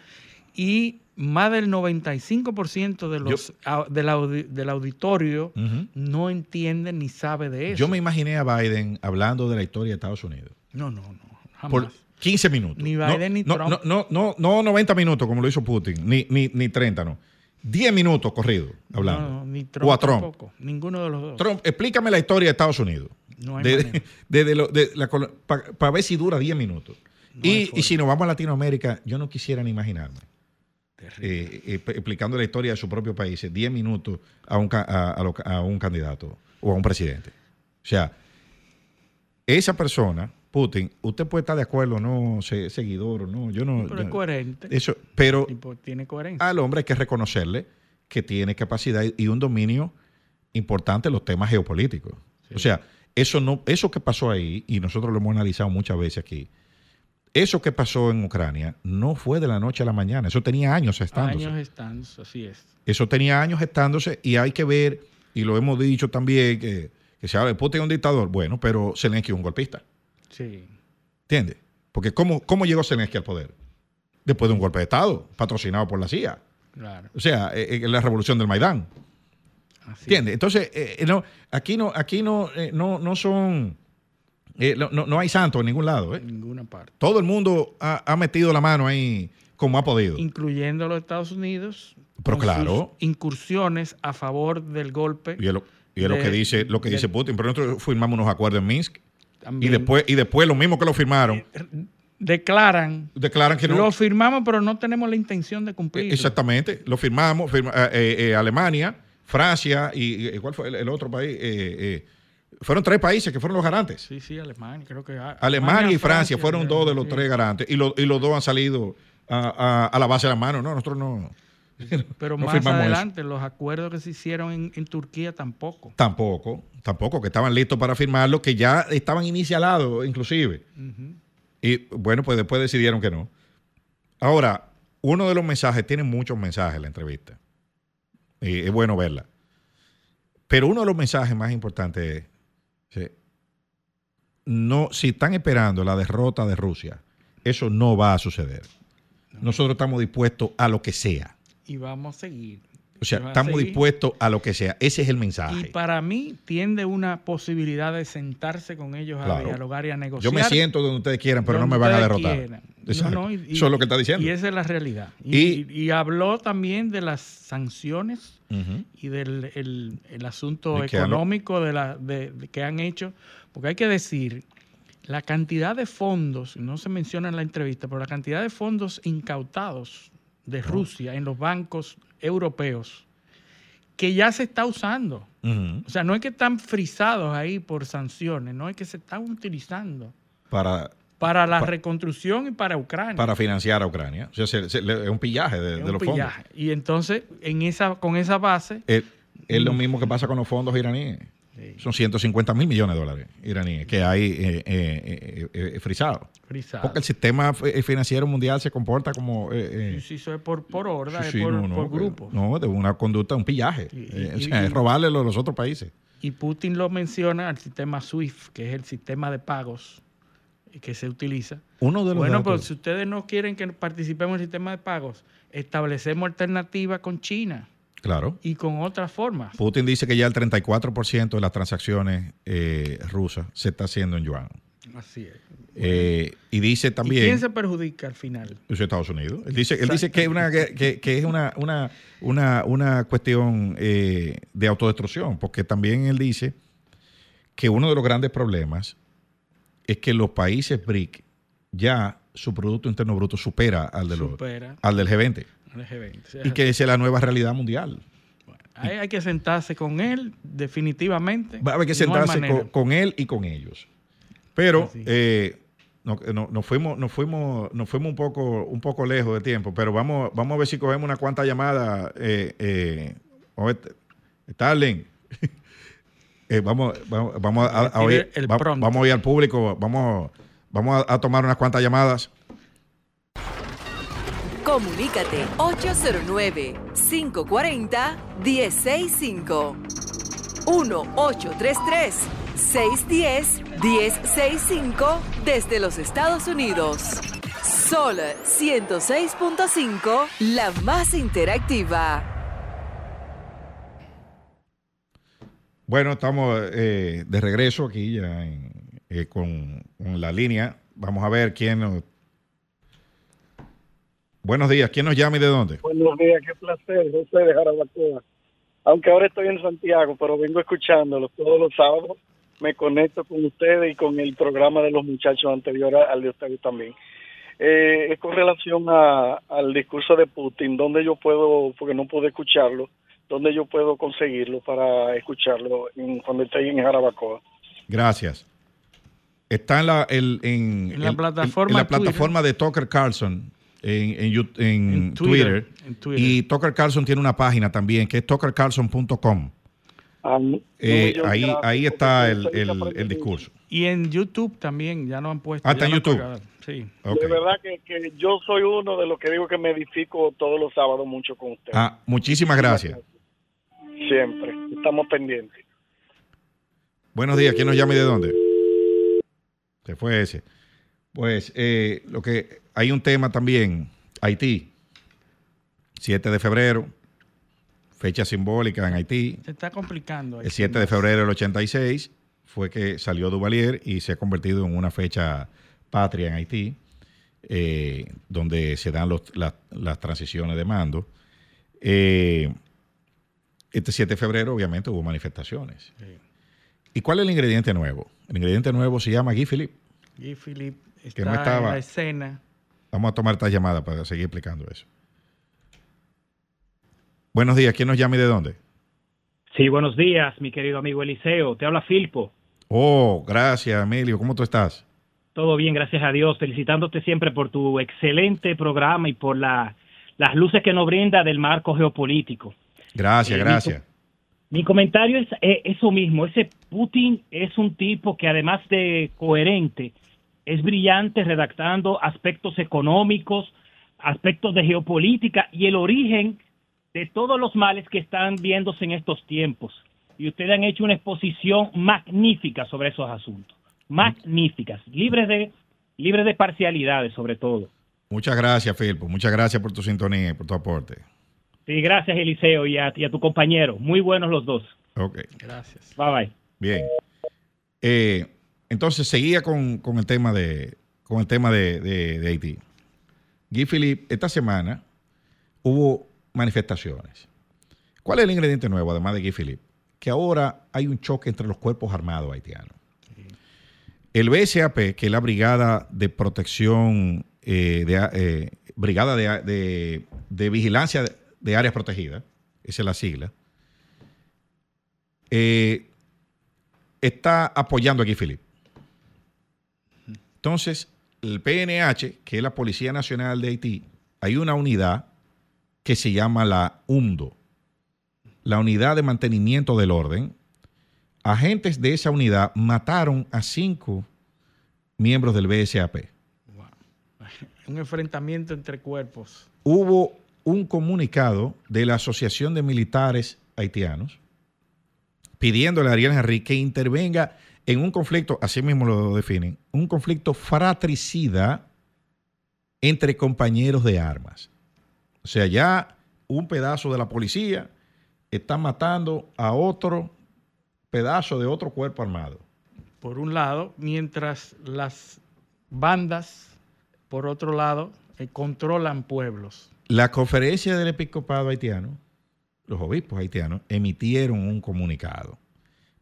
y más del 95% de los, au- del, audi- del auditorio Ujú. no entiende ni sabe de eso. Yo me imaginé a Biden hablando de la historia de Estados Unidos. No, no, no, jamás. Por 15 minutos. Ni No, Biden ni no, Trump. No, no, no, no 90 minutos como lo hizo Putin, ni, ni, ni 30, no. 10 minutos corrido hablando. No, no, ni Trump o a Trump. tampoco. Ninguno de los dos. Trump, explícame la historia de Estados Unidos. No hay lo- de la colo- pa- Para ver si dura 10 minutos. y, y si nos vamos a Latinoamérica, yo no quisiera ni imaginarme. Eh, eh, explicando la historia de su propio país, 10 minutos a un, ca- a, a lo- a un candidato o a un presidente. O sea, esa persona, Putin, usted puede estar de acuerdo o no, se- seguidor o no, yo no. Pero es coherente. Eso, pero tiene coherencia. al hombre hay que reconocerle que tiene capacidad y un dominio importante en los temas geopolíticos. O sea, eso no, eso que pasó ahí, y nosotros lo hemos analizado muchas veces aquí, eso que pasó en Ucrania no fue de la noche a la mañana, eso tenía años estándose. Años están, así es. Eso tenía años estándose y hay que ver, y lo hemos dicho también, que, que se habla de Putin es un dictador. Bueno, pero Zelensky es un golpista. Sí. ¿Entiendes? Porque ¿cómo, ¿cómo llegó Zelensky al poder? Después de un golpe de Estado, patrocinado por la CIA. Claro. O sea, eh, eh, la revolución del Maidán. Así ¿Entiendes? Entonces, eh, no, aquí no, aquí no, no, no son, eh, no, no- hay santos en ningún lado. ¿eh? En ninguna parte. Todo el mundo ha, ha metido la mano ahí como ha podido. Incluyendo los Estados Unidos. Pero claro. sus incursiones a favor del golpe. Y es lo, y es lo que dice, lo que dice Putin. Pero nosotros firmamos unos acuerdos en Minsk y después, y después lo mismo que lo firmaron, declaran. declaran que no. Lo firmamos, pero no tenemos la intención de cumplir. Exactamente, lo firmamos, firma- eh, eh, eh, Alemania, Francia y, y ¿cuál fue el, el otro país? Eh, eh, fueron tres países que fueron los garantes. Sí, sí, Alemania, creo que. Alemania y Francia, fueron dos de los sí. tres garantes y, lo- y los dos han salido a, a- a la base de la mano. No, nosotros no. Pero no más eso. adelante, los acuerdos que se hicieron en, en Turquía tampoco. Tampoco, tampoco, que estaban listos para firmarlo, que ya estaban inicialados inclusive. Y bueno, pues después decidieron que no. Ahora, uno de los mensajes, tiene muchos mensajes la entrevista. Y es bueno verla. Pero uno de los mensajes más importantes es, no, si están esperando la derrota de Rusia, eso no va a suceder. Nosotros estamos dispuestos a lo que sea. Y vamos a seguir. O sea, Y estamos seguir. dispuestos a lo que sea. Ese es el Y mensaje. para mí tiende una posibilidad de sentarse con ellos a dialogar y a negociar. Yo me siento donde ustedes quieran, pero no me van a derrotar. No, no, y- Eso es lo que está diciendo. Y esa es la realidad. Y, Y- y habló también de las sanciones y del el, el asunto económico de la, de, de que han hecho. Porque hay que decir, la cantidad de fondos, no se menciona en la entrevista, pero la cantidad de fondos incautados de Rusia en los bancos europeos que ya se está usando. O sea, no es que están frisados ahí por sanciones, no es que se están utilizando para, para la reconstrucción y para Ucrania. para financiar a Ucrania. O sea, se- se- le- es un pillaje de, Es de un los pillaje. fondos. Y entonces, en esa, con esa base, Es, es lo mismo que pasa con los fondos iraníes. Son 150 mil millones de dólares iraníes que hay eh, eh, eh, eh, frisados. frisado. Porque el sistema fi- financiero mundial se comporta como... Sí, sí, eso es por, por horda, sí, es sí, por, no, no, por grupo. No, de una conducta, un pillaje. Y- o y- sea, y- es robarle a los otros países. Y Putin lo menciona al sistema SWIFT, que es el sistema de pagos que se utiliza. Uno de los bueno, datos- pues si ustedes no quieren que participemos en el sistema de pagos, establecemos alternativas con China Claro. y con otras formas. Putin dice que ya el 34% de las transacciones eh, rusas se está haciendo en yuan. Así es. Eh, y dice ¿Y también... quién se perjudica al final? Los Estados Unidos. Él dice, él dice que, es una, que es una, una, una, una cuestión eh, de autodestrucción, porque también él dice que uno de los grandes problemas es que los países BRIC ya su Producto Interno Bruto supera al, de los- Supera. al del G20 al G20. y que esa es la nueva realidad mundial. Ahí hay que sentarse con él, definitivamente. Va a haber que sentarse con, con él y con ellos. Pero eh, no- no- nos, fuimos, nos, fuimos, nos fuimos un poco, un poco lejos de tiempo, pero vamos, vamos a ver si cogemos una cuanta llamada. Eh, eh, vamos a ver, Starling. Eh, vamos, vamos, vamos a, a oír, va- vamos a oír al público, vamos, vamos a, a tomar unas cuantas llamadas. Comunícate 809-540-1065. 1-833-610-1065 desde los Estados Unidos. Sol 106.5, la más interactiva. Bueno, estamos eh, de regreso aquí ya en- eh, con, con la línea. Vamos a ver quién nos... Buenos días, ¿quién nos llama y de dónde? Buenos días, qué placer, José de Jarabacoa. Aunque ahora estoy en Santiago, pero vengo escuchándolos todos los sábados. Me conecto con ustedes y con el programa de los muchachos anterior al de ustedes también. Eh, es con relación a- al discurso de Putin, donde yo puedo, porque no pude escucharlo, donde yo puedo conseguirlo para escucharlo en- cuando esté en Jarabacoa. Gracias. Está en la, el- en, En la el- plataforma en la Twitter. plataforma de Tucker Carlson en, en en En Twitter. Twitter, en Twitter. Y Tucker Carlson tiene una página también que es tuckercarlson.com. Ah, no, Eh, ahí, ahí está el, el- discurso. Y en YouTube también, ya lo han puesto. Ah, está en YouTube. Sí. De verdad que, que yo soy uno de los que digo que me edifico todos los sábados mucho con ustedes. Ah, muchísimas gracias. Siempre. Estamos pendientes. Buenos días, ¿quién nos llama y de dónde? Se fue ese. Pues eh, lo que hay un tema también, Haití, 7 de febrero, fecha simbólica en Haití. Se está complicando. ahí. El 7 de febrero del 86 fue que salió Duvalier y se ha convertido en una fecha patria en Haití, eh, donde se dan los- las- las transiciones de mando. Eh, este 7 de febrero, obviamente, hubo manifestaciones. ¿Y cuál es el ingrediente nuevo? El ingrediente nuevo se llama Guy Philippe. Y Philip está Que no en la escena. Vamos a tomar esta llamada para seguir explicando eso. Buenos días, ¿quién nos llama y de dónde? Sí, buenos días, mi querido amigo Eliseo. Te habla Filpo. Oh, gracias, Emilio. ¿Cómo tú estás? Todo bien, gracias a Dios. Felicitándote siempre por tu excelente programa y por la, las luces que nos brinda del marco geopolítico. Gracias, Eh, gracias. Mi comentario es eh, eso mismo. Ese Putin es un tipo que además de coherente, es brillante redactando aspectos económicos, aspectos de geopolítica y el origen de todos los males que están viéndose en estos tiempos. Y ustedes han hecho una exposición magnífica sobre esos asuntos. Magníficas, libres de, libres de parcialidades sobre todo. Muchas gracias, Filpo. Muchas gracias por tu sintonía y por tu aporte. Sí, gracias Eliseo y a, y a tu compañero. Muy buenos los dos. Ok. Gracias. Bye bye. Bien. Eh, entonces seguía con, con el tema de con el tema de, de- de Haití. Guy Philippe, esta semana hubo manifestaciones. ¿Cuál es el ingrediente nuevo, además de Guy Philippe? Que ahora hay un choque entre los cuerpos armados haitianos. El BSAP, que es la Brigada de Protección, eh, de, eh, Brigada de, de- de Vigilancia de Áreas Protegidas, esa es la sigla, eh, está apoyando aquí Philip. Entonces, el PNH, que es la Policía Nacional de Haití, hay una unidad que se llama la UMDO, la Unidad de Mantenimiento del Orden. Agentes de esa unidad mataron a cinco miembros del BSAP. Un enfrentamiento entre cuerpos. Hubo un comunicado de la Asociación de Militares Haitianos pidiéndole a Ariel Henry que intervenga en un conflicto, así mismo lo definen, un conflicto fratricida entre compañeros de armas. O sea, ya un pedazo de la policía está matando a otro pedazo de otro cuerpo armado. Por un lado, mientras las bandas, por otro lado, eh, controlan pueblos. La conferencia del episcopado haitiano, los obispos haitianos, emitieron un comunicado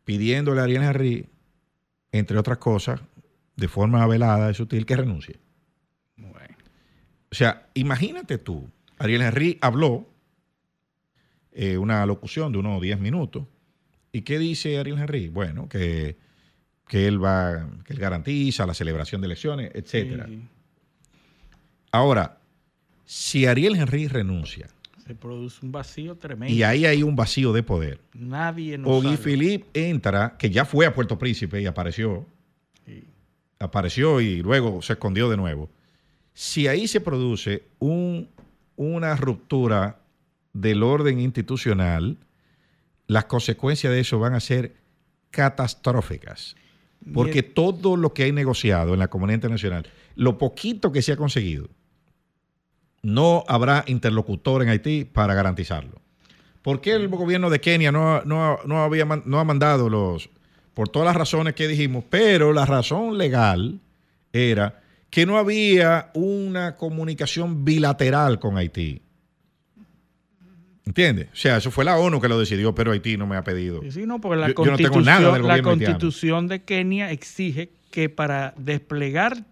pidiéndole a Ariel Henry, entre otras cosas, de forma velada y sutil, que renuncie. O sea, imagínate tú, Ariel Henry habló eh, una locución de unos 10 minutos. ¿Y qué dice Ariel Henry? Bueno, que, que él va, que él garantiza la celebración de elecciones, etcétera. Sí. Ahora, si Ariel Henry renuncia Se produce un vacío tremendo. y ahí hay un vacío de poder, Nadie nos o. Philippe entra, que ya fue a Puerto Príncipe y apareció, apareció y luego se escondió de nuevo. Si ahí se produce un- una ruptura del orden institucional, las consecuencias de eso van a ser catastróficas. Porque todo lo que hay negociado en la comunidad internacional, lo poquito que se ha conseguido, no habrá interlocutor en Haití para garantizarlo. ¿Por qué el gobierno de Kenia no, no- no había, no ha mandado los, por todas las razones que dijimos, pero la razón legal era que no había una comunicación bilateral con Haití. ¿Entiendes? O sea, eso fue la ONU que lo decidió, pero Haití no me ha pedido. Sí, no, porque la Yo- yo no tengo constitución, nada del la haitiano. constitución de Kenia exige que para desplegar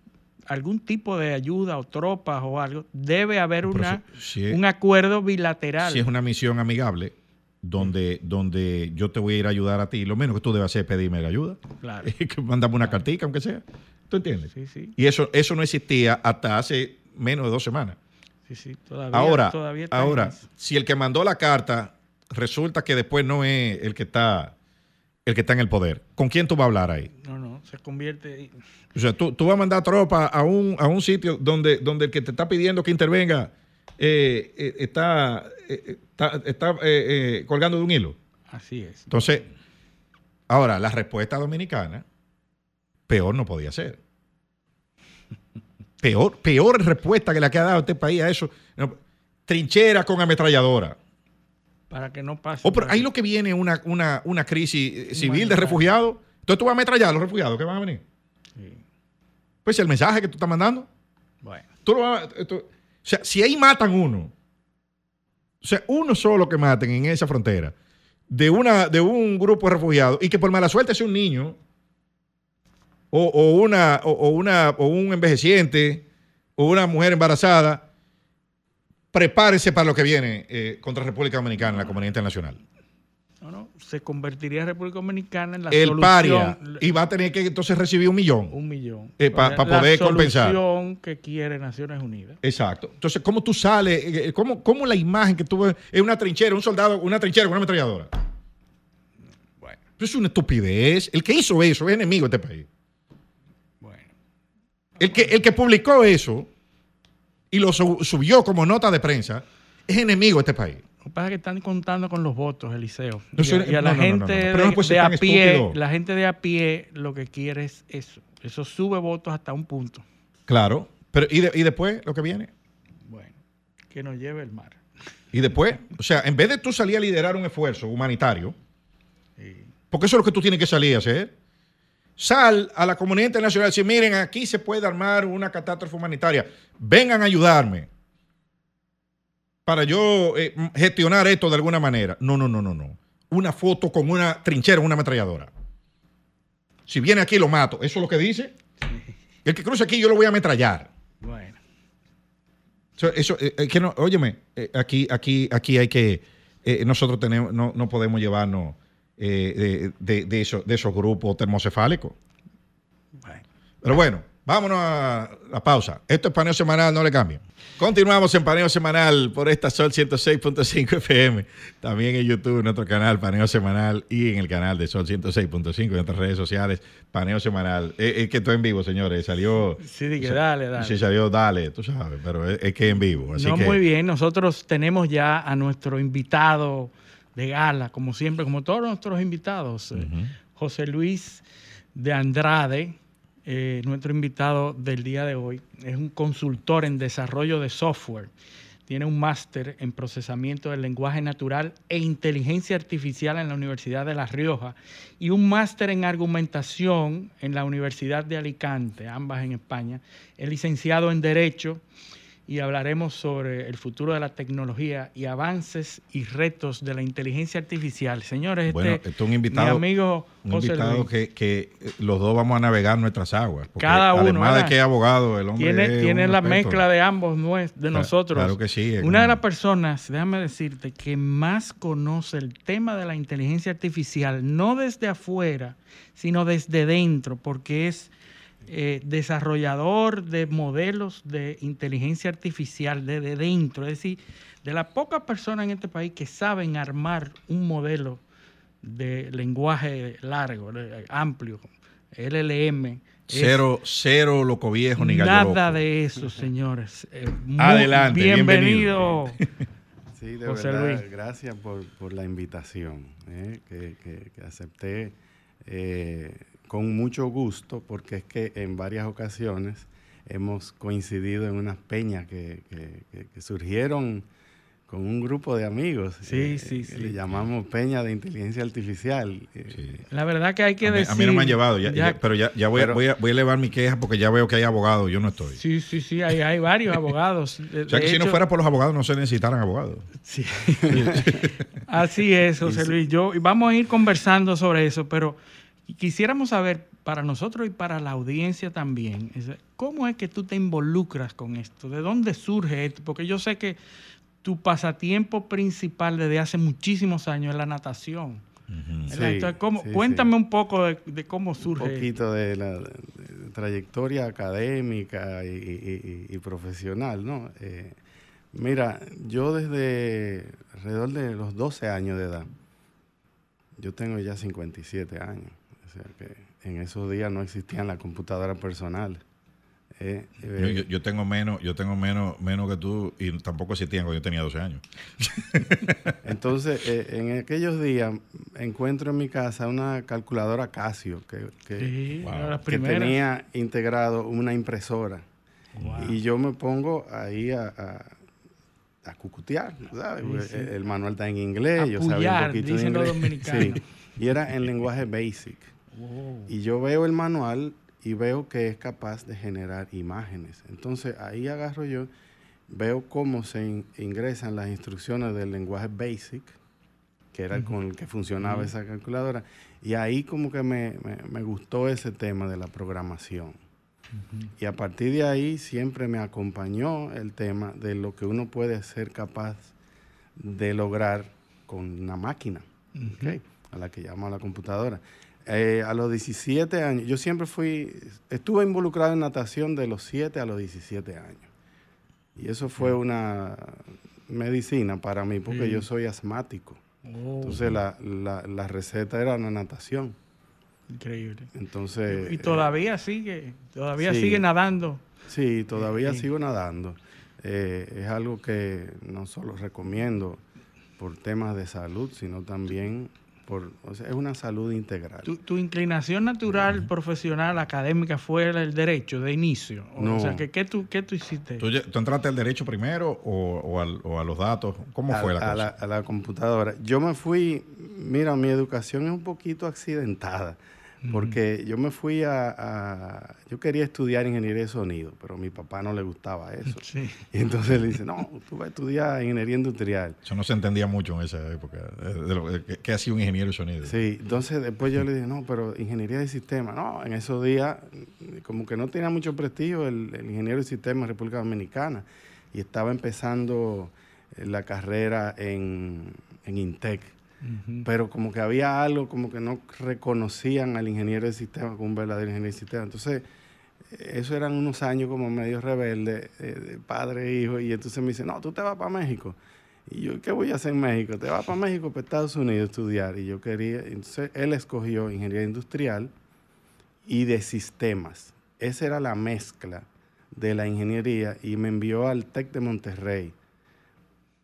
algún tipo de ayuda o tropas o algo, debe haber una, si- si es- un acuerdo bilateral. Si es una misión amigable, donde, donde yo te voy a ir a ayudar a ti, lo menos que tú debes hacer es pedirme la ayuda. Claro. que mandame una cartica, aunque sea. ¿Tú entiendes? Sí, sí. Y eso, eso no existía hasta hace menos de dos semanas. Sí, sí, todavía, ahora, todavía ahora si el que mandó la carta resulta que después no es el que está el que está en el poder, ¿con quién tú vas a hablar ahí? No, se convierte. O sea, tú, tú vas a mandar tropa a un, a un sitio donde, donde el que te está pidiendo que intervenga eh, eh, está, eh, está, está, eh, eh, colgando de un hilo. Así es. Entonces, ahora, la respuesta dominicana, peor no podía ser. Peor, peor respuesta que la que ha dado este país a eso. No, trinchera con ametralladora. Para que no pase. Oh, pero ahí lo que viene una, una, una crisis eh, civil de refugiados. Entonces tú vas a ametrallar a los refugiados que van a venir. Pues el mensaje que tú estás mandando. Bueno. Tú lo vas a- tú- o sea, si ahí matan uno, o sea, uno solo que maten en esa frontera, de, una, de un grupo de refugiados, y que por mala suerte sea un niño, o, o una, o, o una, o un envejeciente, o una mujer embarazada, prepárese para lo que viene eh, contra República Dominicana en la comunidad internacional. Se convertiría República Dominicana en la El solución. paria, y va a tener que entonces recibir un millón. Un millón. Eh, pa- La- pa poder compensar. La solución que quiere Naciones Unidas. Exacto. Entonces, ¿cómo tú sales? Eh, ¿Cómo, cómo la imagen que tú ves es una trinchera, un soldado, una trinchera con una ametralladora? Bueno. Eso es una estupidez. El que hizo eso es enemigo de este país. El que, el que publicó eso y lo su- subió como nota de prensa es enemigo de este país. Lo que pasa es que están contando con los votos, Eliseo. No y, a, y a la no, no, no, gente de, a pie, estúpido. la gente de a pie lo que quiere es eso. Eso sube votos hasta un punto. Claro. Pero, ¿y, de- y después lo que viene? Bueno, que nos lleve el mar. Y después, o sea, en vez de tú salir a liderar un esfuerzo humanitario, porque eso es lo que tú tienes que salir a hacer, sal a la comunidad internacional y decir, miren, aquí se puede armar una catástrofe humanitaria, vengan a ayudarme para yo eh, gestionar esto de alguna manera. No, no, no, no, no. Una foto con una trinchera, una ametralladora. Si viene aquí lo mato. ¿Eso es lo que dice? El que cruce aquí yo lo voy a ametrallar. Bueno. So, Eso, eh, eh, que no, óyeme, eh, aquí, aquí, aquí hay que, nosotros tenemos, no, no podemos llevarnos de, de, eso- de esos grupos termocefálicos. Pero bueno, vámonos a la pausa. Esto es paneo semanal, no le cambien. Continuamos en paneo semanal por esta Sol 106.5 FM. También en YouTube, en nuestro canal Paneo Semanal y en el canal de Sol 106.5 en nuestras redes sociales, Paneo Semanal. Es, es que estoy en vivo, señores. Salió. Sí, di que dale, dale. Sí, salió, dale, tú sabes, pero es, es que en vivo. Así no, que, muy bien. Nosotros tenemos ya a nuestro invitado de gala, como siempre, como todos nuestros invitados. eh, José Luis de Andrade, eh, nuestro invitado del día de hoy. Es un consultor en desarrollo de software. Tiene un máster en procesamiento del lenguaje natural e inteligencia artificial en la Universidad de La Rioja y un máster en argumentación en la Universidad de Alicante, ambas en España. Es licenciado en Derecho y hablaremos sobre el futuro de la tecnología y avances y retos de la inteligencia artificial. Señores, Bueno, este, es un invitado, mi amigo un José invitado Luis, que, que eh, los dos vamos a navegar nuestras aguas. porque Cada uno, Además de que es abogado, el hombre tiene, tiene la mezcla de ambos de nosotros. claro que sí, Una de las personas, déjame decirte, que más conoce el tema de la inteligencia artificial, no desde afuera, sino desde dentro, porque es eh, desarrollador de modelos de inteligencia artificial desde dentro, es decir, de las pocas personas en este país que saben armar un modelo de lenguaje largo, de- amplio, LLM. es Cero, cero loco viejo ni gallo Nada loco. de eso, señores. Eh, muy Adelante, bienvenido. Sí, de José verdad, Luis. gracias por, por la invitación, eh, que, que- que acepté eh, con mucho gusto, porque es que en varias ocasiones hemos coincidido en unas peñas que, que- que- que surgieron con un grupo de amigos. Sí, eh, sí, que sí. Le llamamos peña de inteligencia artificial. eh, La verdad que hay que A mí, decir. a mí no me han llevado, ya- ya- ya- pero ya, ya voy, Pero- voy, a, voy a elevar mi queja porque ya veo que hay abogados, yo no estoy. Sí, sí, sí, hay, hay varios abogados. De- o sea que si no fuera por los abogados no se necesitaran abogados. Sí. Así es, José Luis. Yo, y vamos a ir conversando sobre eso, pero quisiéramos saber para nosotros y para la audiencia también, ¿cómo es que tú te involucras con esto? ¿De dónde surge esto? Porque yo sé que tu pasatiempo principal desde hace muchísimos años es la natación. Entonces, ¿cómo- sí, cuéntame un poco de, de cómo un surge. poquito de la de- trayectoria académica y, y- y- y profesional, ¿no? Eh, mira, yo desde alrededor de los 12 años de edad, yo tengo ya 57 años, sea que en esos días no existían las computadoras personales. Eh, eh, Yo, yo- yo tengo menos, yo tengo menos, menos que tú y tampoco existían cuando yo tenía 12 años. Entonces, eh, en aquellos días encuentro en mi casa una calculadora Casio que, que- Sí, tenía integrado una impresora. Y yo me pongo ahí a, a, a cucutear, ¿sabes? Sí, sí. El, el manual está en inglés, A yo sabía un poquito de los inglés. Sí, y era en lenguaje basic. Wow. Y yo veo el manual y veo que es capaz de generar imágenes. Entonces ahí agarro yo, veo cómo se in- ingresan las instrucciones del lenguaje BASIC, que era con el que funcionaba esa calculadora, y ahí como que me, me- me gustó ese tema de la programación. Y a partir de ahí siempre me acompañó el tema de lo que uno puede ser capaz de lograr con una máquina, ¿ok? a la que llama la computadora. Eh, a los 17 años, yo siempre fui, estuve involucrado en natación de los 7 a los 17 años. Y eso fue una medicina para mí, porque yo soy asmático. Oh. Entonces la, la- la receta era la natación. Increíble. Entonces... Y eh, todavía sigue, todavía sí. sigue nadando. Sí, todavía Sí. sigo nadando. Eh, es algo que no solo recomiendo por temas de salud, sino también por, o sea, es una salud integral. Tu, tu inclinación natural, profesional, académica fue el derecho de inicio. O, No. sea, ¿qué, qué, tú, ¿qué tú hiciste? ¿Tú, tú entraste al derecho primero o, o al- o a los datos? ¿Cómo a, fue la a cosa? la, a la computadora. Yo me fui, mira, mi educación es un poquito accidentada, porque yo me fui a, a- yo quería estudiar ingeniería de sonido, pero a mi papá no le gustaba eso. Sí. Y entonces le dice, no, tú vas a estudiar ingeniería industrial. Eso no se entendía mucho en esa época. eh, de lo- de ¿Qué, qué hacía un ingeniero de sonido? Sí, entonces después yo le dije, no, pero ingeniería de sistemas. No, en esos días, mm, como que no tenía mucho prestigio el, el ingeniero de sistemas en República Dominicana. Y estaba empezando eh, la carrera en, en Intec. Pero como que había algo, como que no reconocían al ingeniero de sistema como un verdadero ingeniero de sistema. Entonces, eso eran unos años como medio rebelde, eh, de padre e hijo, y entonces me dice, no, tú te vas para México. Y yo, ¿qué voy a hacer en México? Te vas para México, para Estados Unidos a estudiar. Y yo quería, entonces él escogió ingeniería industrial y de sistemas. Esa era la mezcla de la ingeniería y me envió al TEC de Monterrey.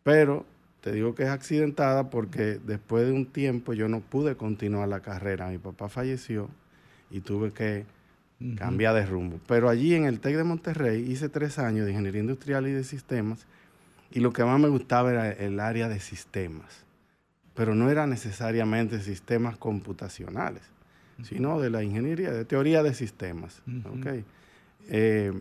Pero te digo que es accidentada porque después de un tiempo yo no pude continuar la carrera. Mi papá falleció y tuve que cambiar de rumbo. Pero allí en el TEC de Monterrey hice tres años de ingeniería industrial y de sistemas y lo que más me gustaba era el área de sistemas. Pero no era necesariamente sistemas computacionales, sino de la ingeniería, de teoría de sistemas. Eh,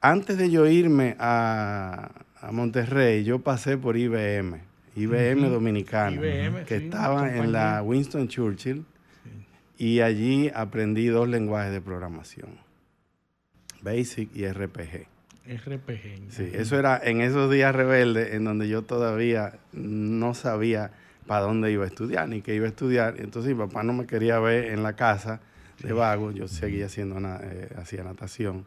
antes de yo irme a, Monterrey, yo pasé por IBM, IBM dominicano, que estaba en la Winston Churchill, y allí aprendí dos lenguajes de programación, Basic y RPG. RPG. Sí, eso era en esos días rebeldes en donde yo todavía no sabía para dónde iba a estudiar ni qué iba a estudiar. Entonces mi papá no me quería ver en la casa de vago, yo seguía haciendo eh, hacía natación.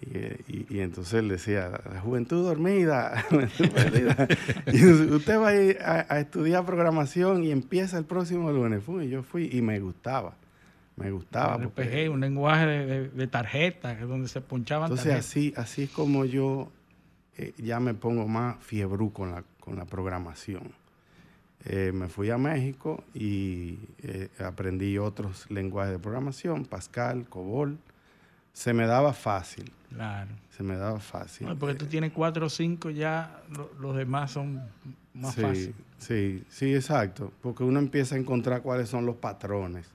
Y, entonces él decía, la juventud dormida, y usted va a ir a, estudiar programación y empieza el próximo lunes. y yo fui y me gustaba. Me gustaba. RPG, un lenguaje de, de, tarjeta, donde se punchaban Entonces así, así es como yo eh, ya me pongo más fiebrú con la, con la programación. Eh, me fui a México y eh, aprendí otros lenguajes de programación, Pascal, COBOL. Se me daba fácil. Claro. Se me daba fácil. porque tú tienes cuatro o cinco, ya los demás son más fáciles. Sí, sí, exacto. Porque uno empieza a encontrar cuáles son los patrones.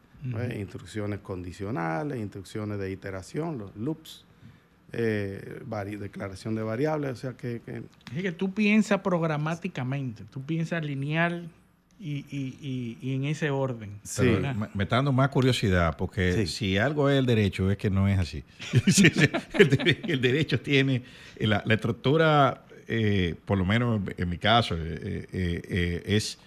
Instrucciones condicionales, instrucciones de iteración, los loops. Eh, declaración de variables, o sea que, Es que tú piensas programáticamente, tú piensas lineal y, en ese orden. Sí. Me, está dando más curiosidad, porque si algo es el derecho, es que no es así. el, derecho tiene la, estructura, eh, por lo menos en mi caso, eh, es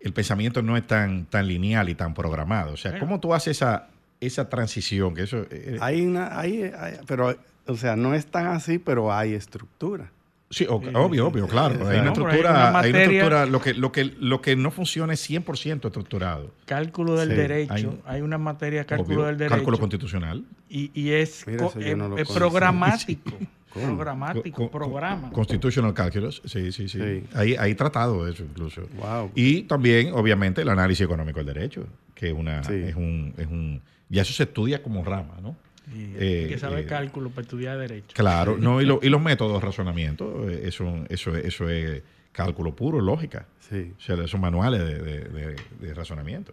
el pensamiento no es tan, tan lineal y tan programado. O sea, ¿cómo tú haces esa, esa transición? Que eso, hay una, hay, pero o sea, no es tan así, pero hay estructura. Sí, obvio, obvio, claro. hay, una estructura, hay, una estructura, lo que, lo, que, lo que no funciona es 100% estructurado. Cálculo del derecho, hay, una materia cálculo del derecho. Cálculo constitucional. Y, y es, es, programático. Programático, programa. Constitutional Calculus, sí, sí, sí. Ahí, hay tratado eso incluso. Wow. Y también, obviamente, el análisis económico del derecho, que una, es, un, es un... Ya eso se estudia como rama, ¿no? Eh, que saber eh, cálculo para estudiar derecho. Claro, no, y, y, los métodos de razonamiento, eh, eso, eso, eso es cálculo puro, lógica. Sí. O sea, esos manuales de, razonamiento.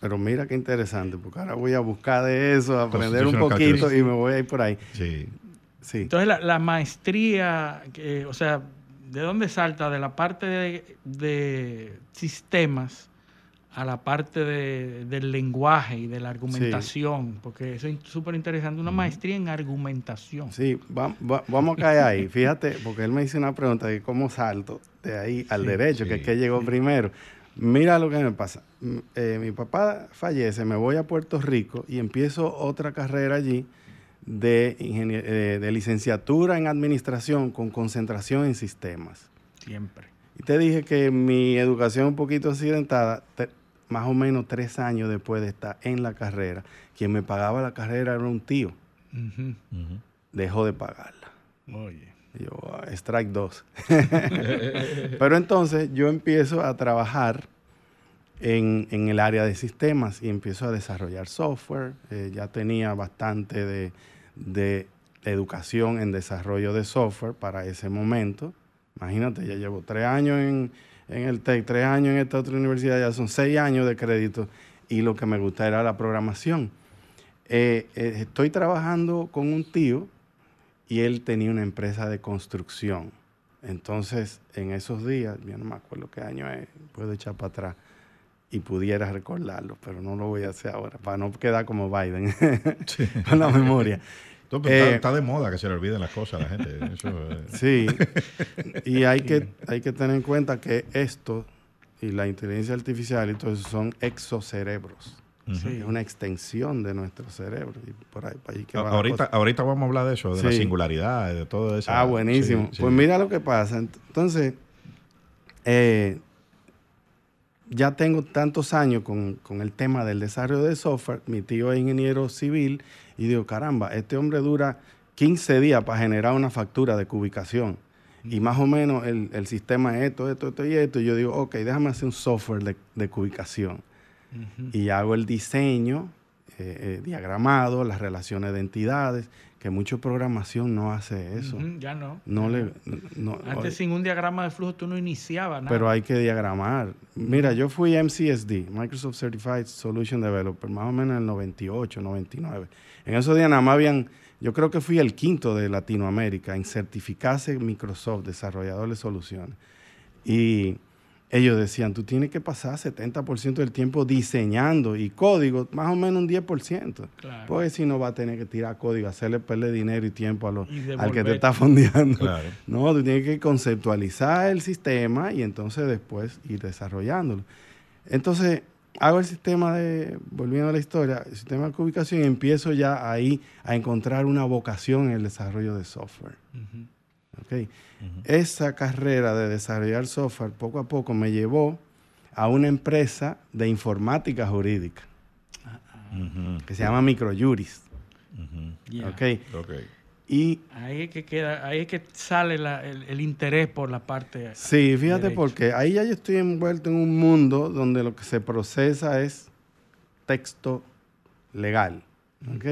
Pero mira qué interesante, porque ahora voy a buscar de eso, aprender un poquito y me voy a ir por ahí. Sí. sí. Entonces, la, maestría, o sea, ¿de dónde salta? De la parte de, de sistemas a la parte del lenguaje y de la argumentación, porque eso es súper interesante, una maestría en argumentación. Sí, vamos a caer ahí. Fíjate, porque él me hizo una pregunta de cómo salto de ahí al derecho, que es que llegó primero. Mira lo que me pasa. Eh, mi papá fallece, me voy a Puerto Rico y empiezo otra carrera allí de, eh, de licenciatura en administración con concentración en sistemas. Siempre. Y te dije que mi educación un poquito accidentada más o menos tres años después de estar en la carrera, quien me pagaba la carrera era un tío. Dejó de pagarla. Oye. Yo, ah, strike 2. Pero entonces yo empiezo a trabajar en, el área de sistemas y empiezo a desarrollar software. Eh, ya tenía bastante de, de educación en desarrollo de software para ese momento. Imagínate, ya llevo tres años en, en el TEC, tres años en esta otra universidad, ya son seis años de crédito y lo que me gusta era la programación. Eh, eh, estoy trabajando con un tío y él tenía una empresa de construcción. Entonces, en esos días, yo no me acuerdo qué año es, puedo echar para atrás y pudiera recordarlo, pero no lo voy a hacer ahora, para no quedar como Biden con la memoria. Eh, está, de moda que se le olviden las cosas a la gente. Sí, y hay que, hay que tener en cuenta que esto y la inteligencia artificial y todo eso son exocerebros. Es una extensión de nuestro cerebro. Y por ahí, por ahí que va la Ahorita, ahorita vamos a hablar de eso, de la Sí. singularidad, de todo eso. Ah, buenísimo. Sí, sí. Pues mira lo que pasa. Entonces, eh, ya tengo tantos años con, con el tema del desarrollo de software. Mi tío es ingeniero civil y digo, caramba, este hombre dura 15 días para generar una factura de cubicación. Y más o menos el, el sistema es esto, esto, esto y esto. Y yo digo, ok, déjame hacer un software de, de cubicación. Y hago el diseño, eh, eh, diagramado, las relaciones de entidades, que mucha programación no hace eso. Ya no. No le, no- Antes sin un diagrama de flujo tú no iniciabas nada. pero hay que diagramar. Mira, yo fui MCSD, Microsoft Certified Solution Developer, más o menos en el 98, 99. En esos días nada más habían, yo creo que fui el quinto de Latinoamérica en certificarse Microsoft, desarrollador de soluciones. Y ellos decían, tú tienes que pasar 70% del tiempo diseñando y código, más o menos un 10%. Claro. Porque si no va a tener que tirar código, hacerle perder dinero y tiempo a los, Y al que te está fondeando. Claro. No, tú tienes que conceptualizar el sistema y entonces después ir desarrollándolo. Entonces, hago el sistema de, volviendo a la historia, el sistema de ubicación y empiezo ya ahí a encontrar una vocación en el desarrollo de software. ¿Ok? Esa carrera de desarrollar software poco a poco me llevó a una empresa de informática jurídica que se llama Microjuris. Ok. Y Ahí es que queda, ahí es que sale la- el, el interés por la parte. Sí, fíjate derecho. porque ahí ya yo estoy envuelto en un mundo donde lo que se procesa es texto legal, ¿ok?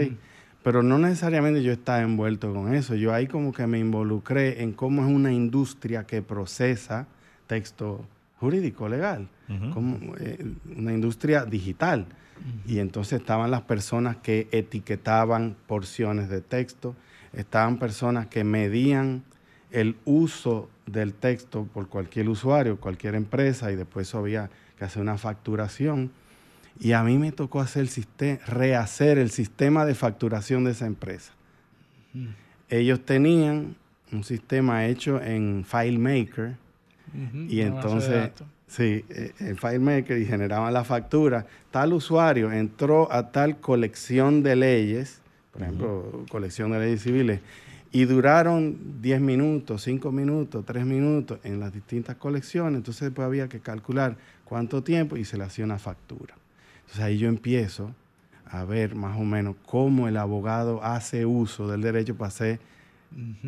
Pero no necesariamente yo estaba envuelto con eso. Yo ahí como que me involucré en cómo es una industria que procesa texto jurídico legal, como, eh, una industria digital. Y entonces estaban las personas que etiquetaban porciones de texto, estaban personas que medían el uso del texto por cualquier usuario, cualquier empresa, y después había que hacer una facturación. Y a mí me tocó hacer el rehacer el sistema de facturación de esa empresa. Ellos tenían un sistema hecho en FileMaker, y entonces, sí, eh, el FileMaker y generaban la factura. Tal usuario entró a tal colección de leyes, por ejemplo, colección de leyes civiles, y duraron 10 minutos, 5 minutos, 3 minutos en las distintas colecciones. Entonces después había que calcular cuánto tiempo y se le hacía una factura. Entonces ahí yo empiezo a ver más o menos cómo el abogado hace uso del derecho para hacer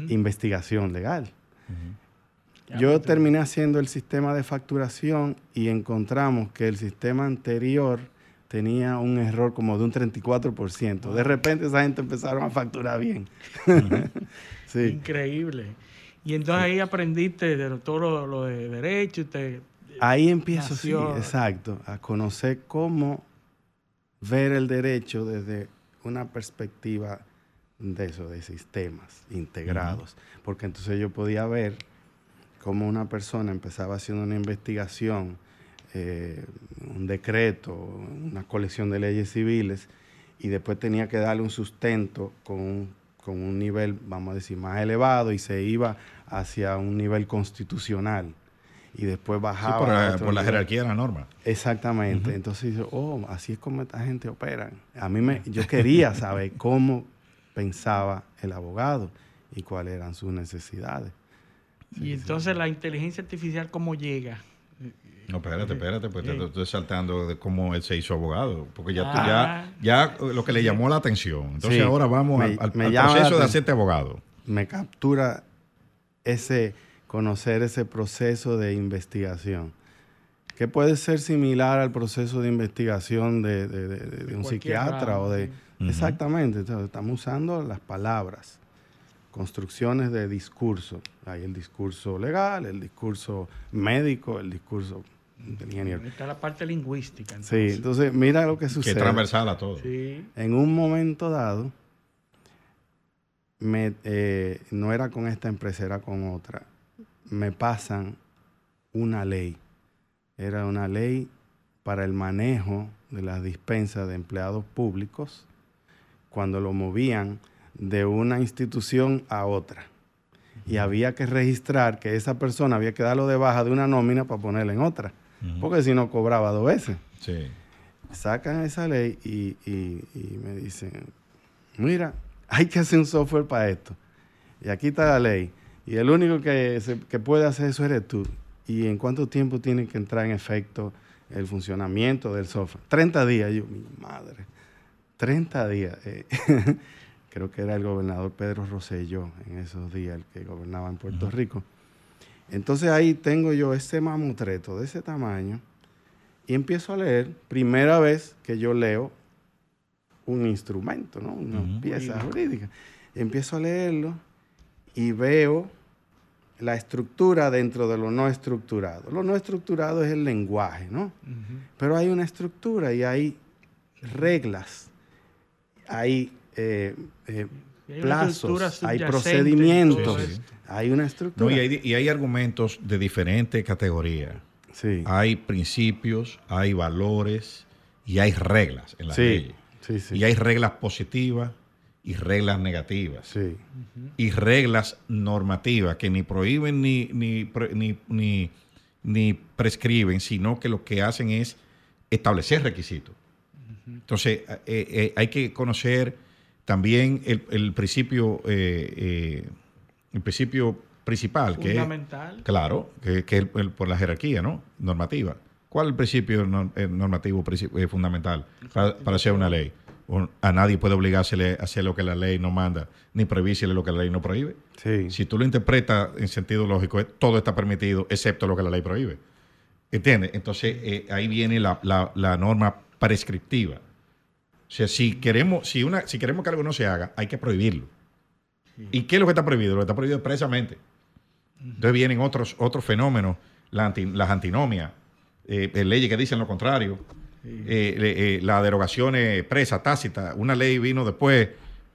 investigación legal. Yo terminé haciendo el sistema de facturación y encontramos que el sistema anterior tenía un error como de un 34%. De repente esa gente empezaron a facturar bien. sí. Increíble. Y entonces ahí aprendiste de todo lo, lo de derecho. y te- Ahí empiezo, sí, nació- exacto, a conocer cómo ver el derecho desde una perspectiva de eso, de sistemas integrados. Porque entonces yo podía ver cómo una persona empezaba haciendo una investigación, eh, un decreto, una colección de leyes civiles, y después tenía que darle un sustento con un, con un nivel, vamos a decir, más elevado, y se iba hacia un nivel constitucional. Y después Sí, bajaba. por, la- por jerarquía de la norma. Exactamente. Entonces yo, oh, así es como esta gente opera. A mí me, yo quería saber cómo pensaba el abogado y cuáles eran sus necesidades. y entonces la inteligencia artificial, ¿cómo llega? No, espérate, espérate, pues te te estoy saltando de cómo él se hizo abogado. Porque ya, tú- Ah. ya, ya lo que le llamó la atención. Entonces Sí, ahora vamos me- al, al- me proceso de hacerte abogado. Me captura ese, conocer ese proceso de investigación, que puede ser similar al proceso de investigación de, de- de- de un psiquiatra ramo, o de... sí. Exactamente, entonces, estamos usando las palabras, construcciones de discurso. Hay el discurso legal, el discurso médico, el discurso ingeniero. Está la parte lingüística. Sí, entonces mira lo que Que sucede. es transversal a todo. Sí. En un momento dado, me, eh, no era con esta empresa, era con otra. Me pasan una ley. Era una ley para el manejo de las dispensas de empleados públicos cuando lo movían de una institución a otra. Y había que registrar que esa persona había que darlo de baja de una nómina para ponerla en otra. porque si no cobraba dos veces. Sí. Sacan esa ley y, y- y me dicen, mira, hay que hacer un software para esto. Y aquí está la ley. Y el único que, se- que puede hacer eso eres tú. ¿Y en cuánto tiempo tiene que entrar en efecto el funcionamiento del software? 30 días. Yo, mi madre. 30 días. eh. Creo que era el gobernador Pedro Rosselló en esos días, el que gobernaba en Puerto Rico. Entonces ahí tengo yo ese mamutreto de ese tamaño y empiezo a leer, primera vez que yo leo un instrumento, ¿no? Una pieza jurídica. Empiezo a leerlo y veo la estructura dentro de lo no estructurado. Lo no estructurado es el lenguaje, ¿no? Pero hay una estructura y hay reglas, hay eh, eh, hay plazos, hay procedimientos, hay una No, estructura. y, hay, y hay argumentos de diferentes categorías. Sí. Hay principios, hay valores y hay reglas en la Sí, ley. sí, sí. Y hay reglas positivas y reglas negativas. Sí. Y reglas normativas que ni prohíben ni, ni, ni, ni- ni prescriben, sino que lo que hacen es establecer requisitos. Entonces, eh, eh, hay que conocer también el, el principio, eh, eh, el principio principal, que es, Fundamental. claro, que, que es el- el- por la jerarquía, ¿no? Normativa. ¿Cuál es el principio nor- normativo princip- eh, fundamental para, para hacer una ley? A nadie puede obligársele a hacer lo que la ley no manda, ni prohibírsele lo que la ley no prohíbe. Sí. Si tú lo interpretas en sentido lógico, es- todo está permitido, excepto lo que la ley prohíbe. ¿Entiendes? Entonces, eh, ahí viene la, la- la norma prescriptiva. O sea, si queremos, si, una, si queremos que algo no se haga, hay que prohibirlo. ¿Y qué es lo que está prohibido? Lo que está prohibido expresamente. Entonces vienen otros, otros fenómenos, la anti- las antinomias, eh, eh, leyes que dicen lo contrario, eh, eh, la derogación expresa, tácita. Una ley vino después,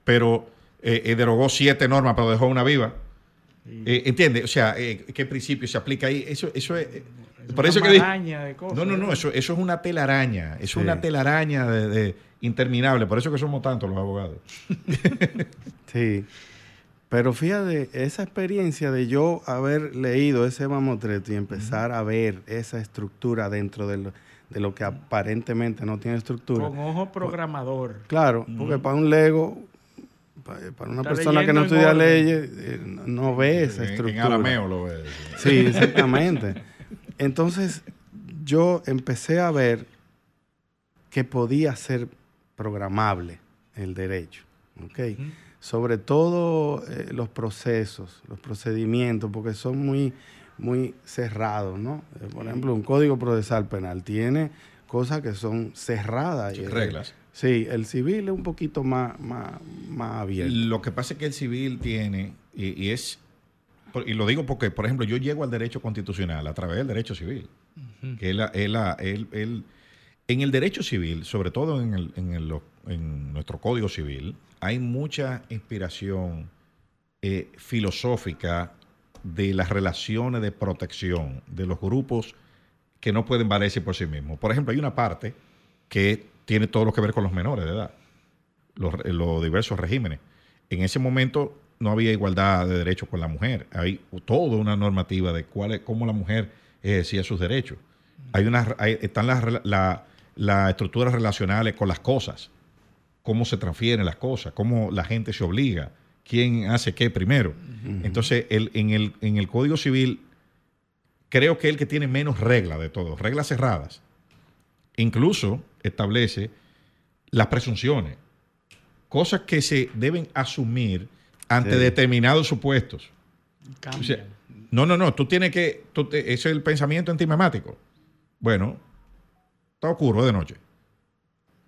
pero eh, derogó siete normas, pero dejó una viva. ¿Entiendes? O sea, ¿qué principio se aplica ahí? Eso, eso es... eh, por una eso que de cosas, no, no, no, eso, eso es una telaraña, Sí. es una telaraña de, de- interminable, por eso que somos tantos los abogados. Sí. Pero fíjate, esa experiencia de yo haber leído ese mamotreto y empezar a ver esa estructura dentro de lo, de lo que aparentemente no tiene estructura. Con ojo programador. Claro, porque para un Lego, pa- para una Está persona que no estudia orden. leyes, eh, no- ve esa En- en estructura. arameo lo ve. Sí, exactamente. Entonces, yo empecé a ver que podía ser programable el derecho. ¿ok? Sobre todo eh, los procesos, los procedimientos, porque son muy, muy cerrados, ¿no? Eh, por ejemplo, un código procesal penal tiene cosas que son cerradas. Sí, y, reglas. Sí, el civil es un poquito más, más, más abierto. Lo que pasa es que el civil tiene, y, y es, y lo digo porque, por ejemplo, yo llego al derecho constitucional a través del derecho civil. que es la- es la- el- el- en el derecho civil, sobre todo en, el- en el- en nuestro código civil, hay mucha inspiración eh, filosófica de las relaciones de protección de los grupos que no pueden valerse por sí mismos. Por ejemplo, hay una parte que tiene todo lo que ver con los menores de edad, los, los diversos regímenes. En ese momento no había igualdad de derechos con la mujer. Hay toda una normativa de cuál es, cómo la mujer ejercía sus derechos. Hay una, hay- están las la- estructuras relacionales con las cosas, cómo se transfieren las cosas, cómo la gente se obliga, quién hace qué primero. Entonces, el- en, el, en el Código Civil, creo que es el que tiene menos reglas de todos, reglas cerradas. Incluso establece las presunciones, cosas que se deben asumir ante Sí. determinados supuestos. Cambia. O sea, no, no, no, tú tienes que, tú te- ese es el pensamiento antimemático. Bueno, está oscuro de noche.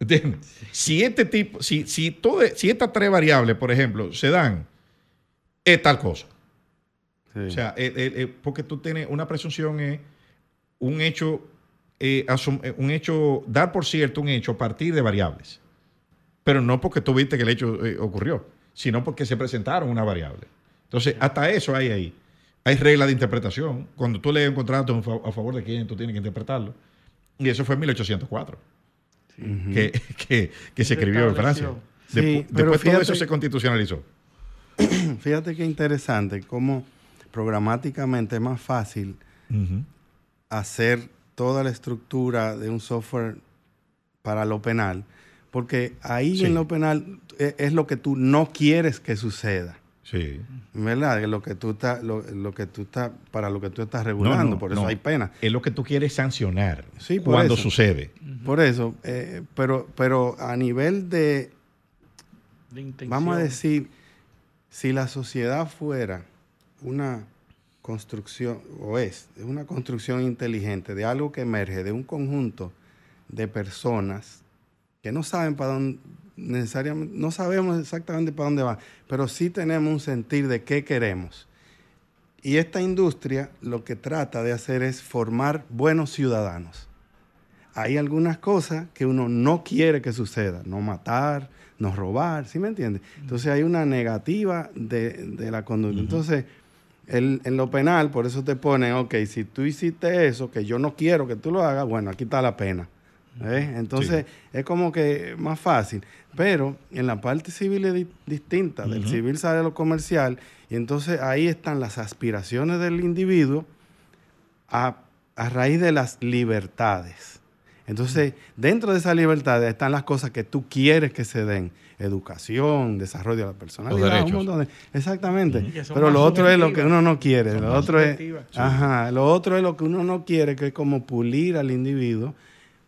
¿Entiendes? Si este tipo, si, si, todo- si estas tres variables, por ejemplo, se dan, es tal cosa. O sea, eh, eh, eh, porque tú tienes una presunción es un hecho, eh, un hecho, dar por cierto un hecho a partir de variables. Pero no porque tú viste que el hecho ocurrió, sino porque se presentaron una variable. Entonces, hasta eso hay ahí. Hay reglas de interpretación. Cuando tú lees un contrato a favor de quién, tú tienes que interpretarlo. Y eso fue en 1804, que, que- que se escribió en Francia. Sí, pero después todo eso se constitucionalizó. Fíjate qué interesante cómo programáticamente es más fácil hacer toda la estructura de un software para lo penal, porque ahí Sí. en lo penal eh, es lo que tú no quieres que suceda. Sí. ¿Verdad? Lo que tú estás, lo, lo que tú estás, para lo que tú estás regulando, no, por eso no. hay pena. Es lo que tú quieres sancionar Sí, por cuando eso. sucede. Por eso, eh, pero, pero a nivel de, vamos a decir, si la sociedad fuera una construcción, o es, es una construcción inteligente de algo que emerge de un conjunto de personas que no saben para dónde, necesariamente, no sabemos exactamente para dónde va, pero sí tenemos un sentir de qué queremos. Y esta industria lo que trata de hacer es formar buenos ciudadanos. Hay algunas cosas que uno no quiere que suceda, no matar, no robar, ¿sí me entiendes? Entonces hay una negativa de, de la conducta. Entonces, el- en lo penal, por eso te ponen, ok, si tú hiciste eso, que yo no quiero que tú lo hagas, bueno, aquí está la pena. ¿Eh? Entonces, es como que más fácil. Pero en la parte civil es di- distinta. Del civil sale lo comercial y entonces ahí están las aspiraciones del individuo a, a raíz de las libertades. Entonces, dentro de esas libertades están las cosas que tú quieres que se den. Educación, desarrollo de la personalidad, un montón de- exactamente. Pero lo otro es lo que uno no quiere. Lo otro es. Sí. ajá, lo otro es lo que uno no quiere, que es como pulir al individuo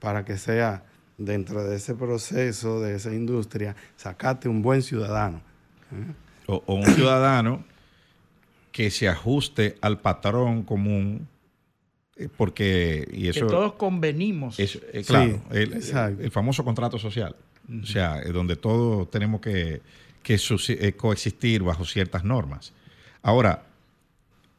para que sea dentro de ese proceso, de esa industria, sacate un buen ciudadano. ¿eh? O, o un ciudadano que se ajuste al patrón común, eh, porque... Y eso, que todos convenimos. eso, eh, claro, Sí, el, exacto. el famoso contrato social. O sea, es donde todos tenemos que, que eh, coexistir bajo ciertas normas. Ahora,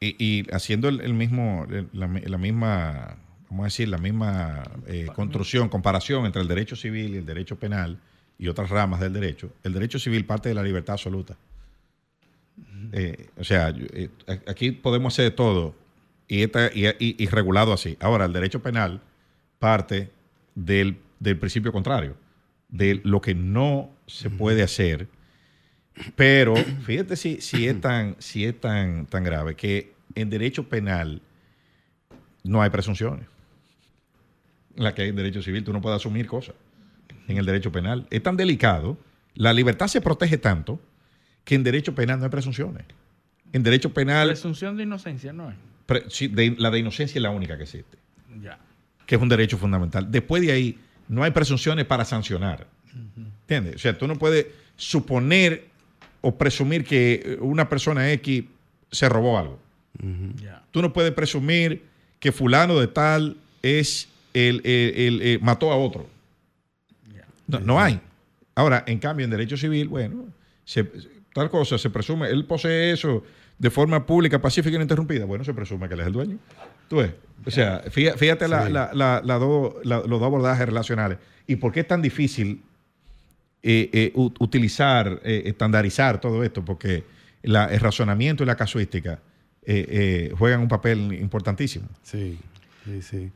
y, y haciendo el, el mismo, el- la, mi- la misma, vamos a decir, la misma eh, construcción, comparación entre el derecho civil y el derecho penal y otras ramas del derecho, el derecho civil parte de la libertad absoluta. Eh, o sea, eh, aquí podemos hacer de todo y, y- y- y regulado así. Ahora, el derecho penal parte del, del principio contrario, de lo que no se puede hacer, pero fíjate si, si es, tan, si es tan, tan grave que en derecho penal no hay presunciones. La que hay en derecho civil, tú no puedes asumir cosas. En el derecho penal es tan delicado, la libertad se protege tanto que en derecho penal no hay presunciones. En derecho penal, Presunción de inocencia, ¿no es? pre- sí, de- la de inocencia es la única que existe, Ya. que es un derecho fundamental. Después de ahí, no hay presunciones para sancionar. ¿Entiendes? O sea, tú no puedes suponer o presumir que eh, una persona X se robó algo. Tú no puedes presumir que fulano de tal es el, el- el- el- mató a otro. No, no hay. Ahora, en cambio, en derecho civil, bueno, se- tal cosa, se presume, él posee eso de forma pública, pacífica y ininterrumpida. Bueno, se presume que él es el dueño. Tú ves. O sea, fíjate, la- la- la- la do- la- los dos abordajes relacionales. ¿Y por qué es tan difícil eh, eh, utilizar, eh, estandarizar todo esto? Porque la- el razonamiento y la casuística eh, eh, juegan un papel importantísimo. Sí, sí, sí.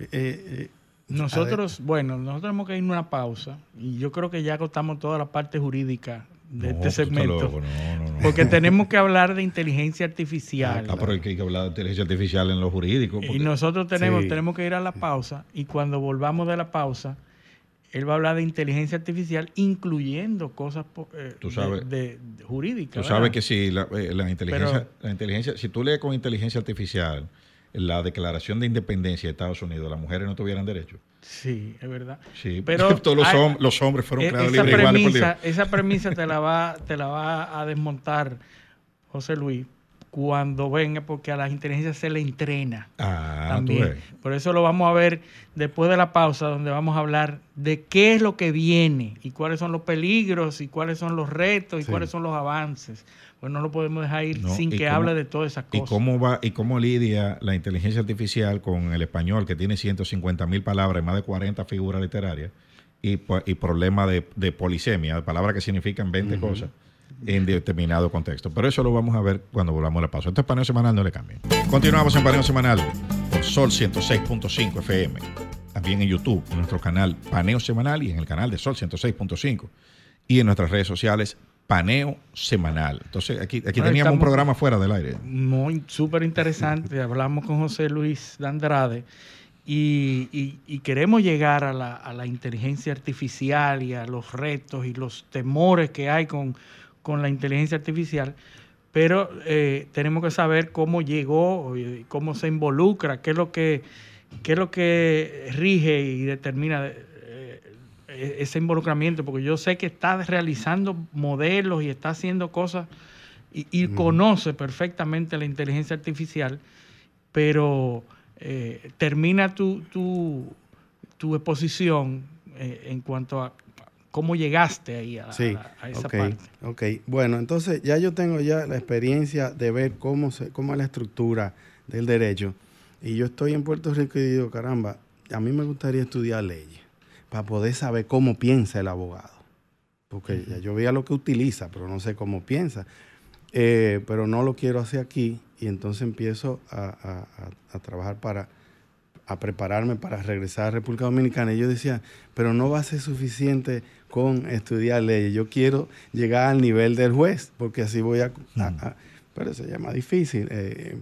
Eh, eh, Nosotros, bueno, nosotros tenemos que ir a una pausa y yo creo que ya agotamos toda la parte jurídica de No, este segmento. loco, no, no, no. Porque tenemos que hablar de inteligencia artificial. Ah, pero hay que hablar de inteligencia artificial en lo jurídico. Y nosotros tenemos, Sí. tenemos que ir a la pausa y cuando volvamos de la pausa, él va a hablar de inteligencia artificial, incluyendo cosas eh, Tú sabes- de, de- jurídicas. Tú ¿verdad? sabes que si la, eh, la inteligencia, Pero- la inteligencia, si tú lees con inteligencia artificial la declaración de independencia de Estados Unidos, las mujeres no tuvieran derecho. Sí, es verdad. Sí, pero todos los, hay- hom- los hombres fueron e- creados esa libres iguales por premisa, Dios. esa premisa te la va, te la va a desmontar José Luis cuando venga, porque a las inteligencias se le entrena. Ah, también. Por eso lo vamos a ver después de la pausa, donde vamos a hablar de qué es lo que viene y cuáles son los peligros y cuáles son los retos y Sí. cuáles son los avances. Pues no lo podemos dejar ir No, sin y que cómo- hable de todas esas ¿Y cosas. cómo va y cómo lidia la inteligencia artificial con el español que tiene 150 mil palabras y más de 40 figuras literarias y, po- y problema de, de polisemia, de palabras que significan 20 Ujú. cosas en determinado contexto? Pero eso lo vamos a ver cuando volvamos a la pausa. Esto es paneo semanal, no le cambien. Continuamos en paneo semanal por Sol 106.5 FM. También en YouTube, en nuestro canal Paneo Semanal y en el canal de Sol 106.5. Y en nuestras redes sociales, Paneo Semanal. Entonces, aquí, aquí Bueno, teníamos un programa fuera del aire. Muy súper interesante. Hablamos con José Luis de Andrade y, y- y queremos llegar a la, a la inteligencia artificial y a los retos y los temores que hay con, con la inteligencia artificial, pero eh, tenemos que saber cómo llegó, y cómo se involucra, qué es lo que, qué es lo que rige y determina eh, eh, ese involucramiento, porque yo sé que está realizando modelos y está haciendo cosas y, y conoce perfectamente la inteligencia artificial, pero eh, termina tu, tu, tu exposición eh, en cuanto a cómo llegaste ahí a, Sí, a- a esa ok, parte. ok. Bueno, entonces ya yo tengo ya la experiencia de ver cómo, se, cómo es la estructura del derecho. Y yo estoy en Puerto Rico y digo, caramba, a mí me gustaría estudiar leyes para poder saber cómo piensa el abogado. Porque ya yo veía lo que utiliza, pero no sé cómo piensa. Eh, pero no lo quiero hacer aquí y entonces empiezo a, a- a- a trabajar para a prepararme para regresar a República Dominicana. Y yo decía, pero no va a ser suficiente con estudiar leyes. Yo quiero llegar al nivel del juez, porque así voy a... a- a- pero se llama difícil, eh,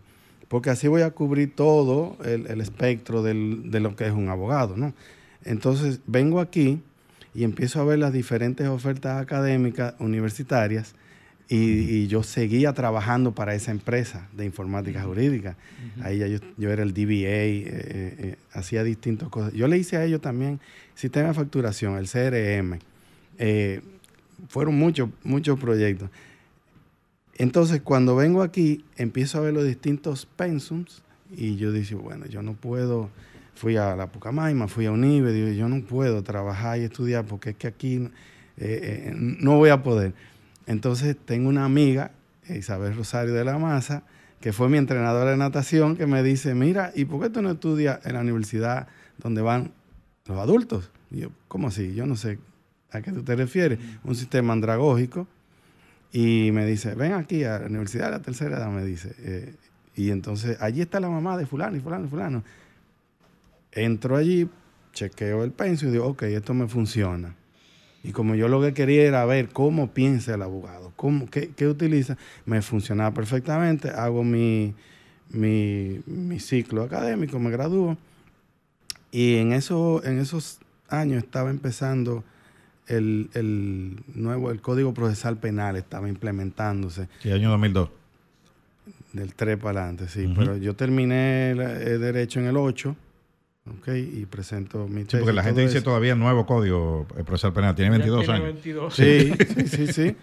porque así voy a cubrir todo el, el espectro del- de lo que es un abogado, ¿no? Entonces vengo aquí y empiezo a ver las diferentes ofertas académicas universitarias y, y yo seguía trabajando para esa empresa de informática jurídica. Ahí ya yo, yo era el DBA, eh, eh, eh, hacía distintas cosas. Yo le hice a ellos también sistema de facturación, el CRM. Eh, fueron muchos, muchos proyectos. Entonces, cuando vengo aquí, empiezo a ver los distintos pensums y yo dije, bueno, yo no puedo, fui a la Pucamaima, fui a Unive, digo, yo no puedo trabajar y estudiar porque es que aquí eh, eh, no voy a poder. Entonces, tengo una amiga, Isabel Rosario de la Maza, que fue mi entrenadora de natación, que me dice, mira, ¿y por qué tú no estudias en la universidad donde van los adultos? Y yo, ¿cómo así? Yo no sé a qué tú te refieres. Un sistema andragógico. Y me dice, ven aquí a la Universidad de la Tercera Edad, me dice. eh, y entonces, allí está la mamá de fulano y fulano y fulano. Entro allí, chequeo el penso y digo, ok, esto me funciona. Y como yo lo que quería era ver cómo piensa el abogado, cómo, qué, qué utiliza, me funcionaba perfectamente. Hago mi, mi, mi ciclo académico, me gradúo. Y en, eso, en esos años estaba empezando el, el nuevo, el Código Procesal Penal estaba implementándose. Sí, año 2002. Del 3 para adelante, sí. Pero yo terminé el, el Derecho en el 8, ¿ok? Y presento mi Sí, tesis. porque la gente dice eso. todavía nuevo código eh, procesal penal. Tiene 22 tiene años. 22. Sí, sí, sí, sí.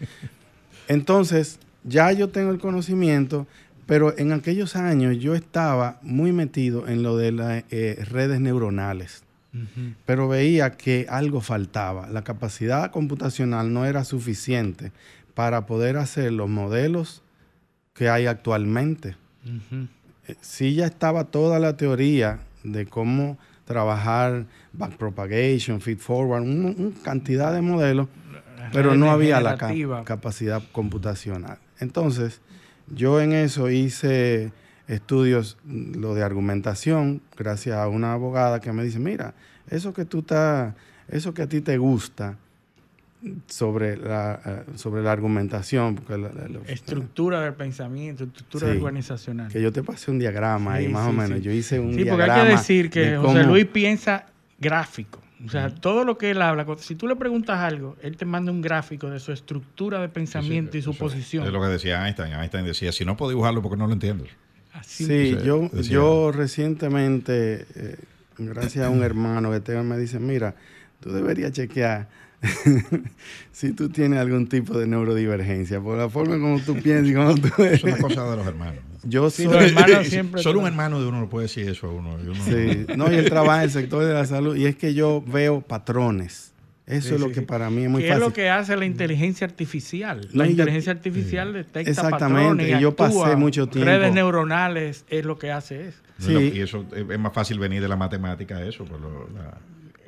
Entonces, ya yo tengo el conocimiento, pero en aquellos años yo estaba muy metido en lo de las eh, redes neuronales. Pero veía que algo faltaba. La capacidad computacional no era suficiente para poder hacer los modelos que hay actualmente. Eh, Sí ya estaba toda la teoría de cómo trabajar backpropagation, feed forward, una cantidad de modelos, pero no había la ca- capacidad computacional. Entonces, yo en eso hice estudios, mm, lo de argumentación, gracias a una abogada que me dice, mira, eso que tú estás, eso que a ti te gusta sobre la, eh, sobre la argumentación, porque la- la- la- Estructura del pensamiento, estructura Sí. organizacional. que yo te pasé un diagrama ahí, Sí, más sí, o menos. sí. Yo hice un Sí, porque diagrama. hay que decir que de José Luis piensa gráfico. O sea, todo lo que él habla, si tú le preguntas algo, él te manda un gráfico de su estructura de pensamiento y su posición. Es lo que decía Einstein. Einstein decía, si no puedo dibujarlo, porque no lo entiendo? Así Sí, yo, Decía- yo recientemente, eh, gracias a un hermano que tengo, me dice, mira, tú deberías chequear si tú tienes algún tipo de neurodivergencia, por la forma como tú piensas y como tú eres. Es una cosa de los hermanos. Yo Sí, soy... los hermanos siempre Solo un hermano de uno no puede decir eso a uno. Sí, no, y él trabaja en el sector de la salud y es que yo veo patrones. Eso Sí, es lo sí, que sí. para mí es muy ¿Qué fácil. es lo que hace la inteligencia artificial? No, La y yo- inteligencia artificial detecta Exactamente, patrones y yo pasé mucho tiempo- Redes neuronales es lo que hace eso. Sí. Y eso es más fácil venir de la matemática, eso, por lo- la-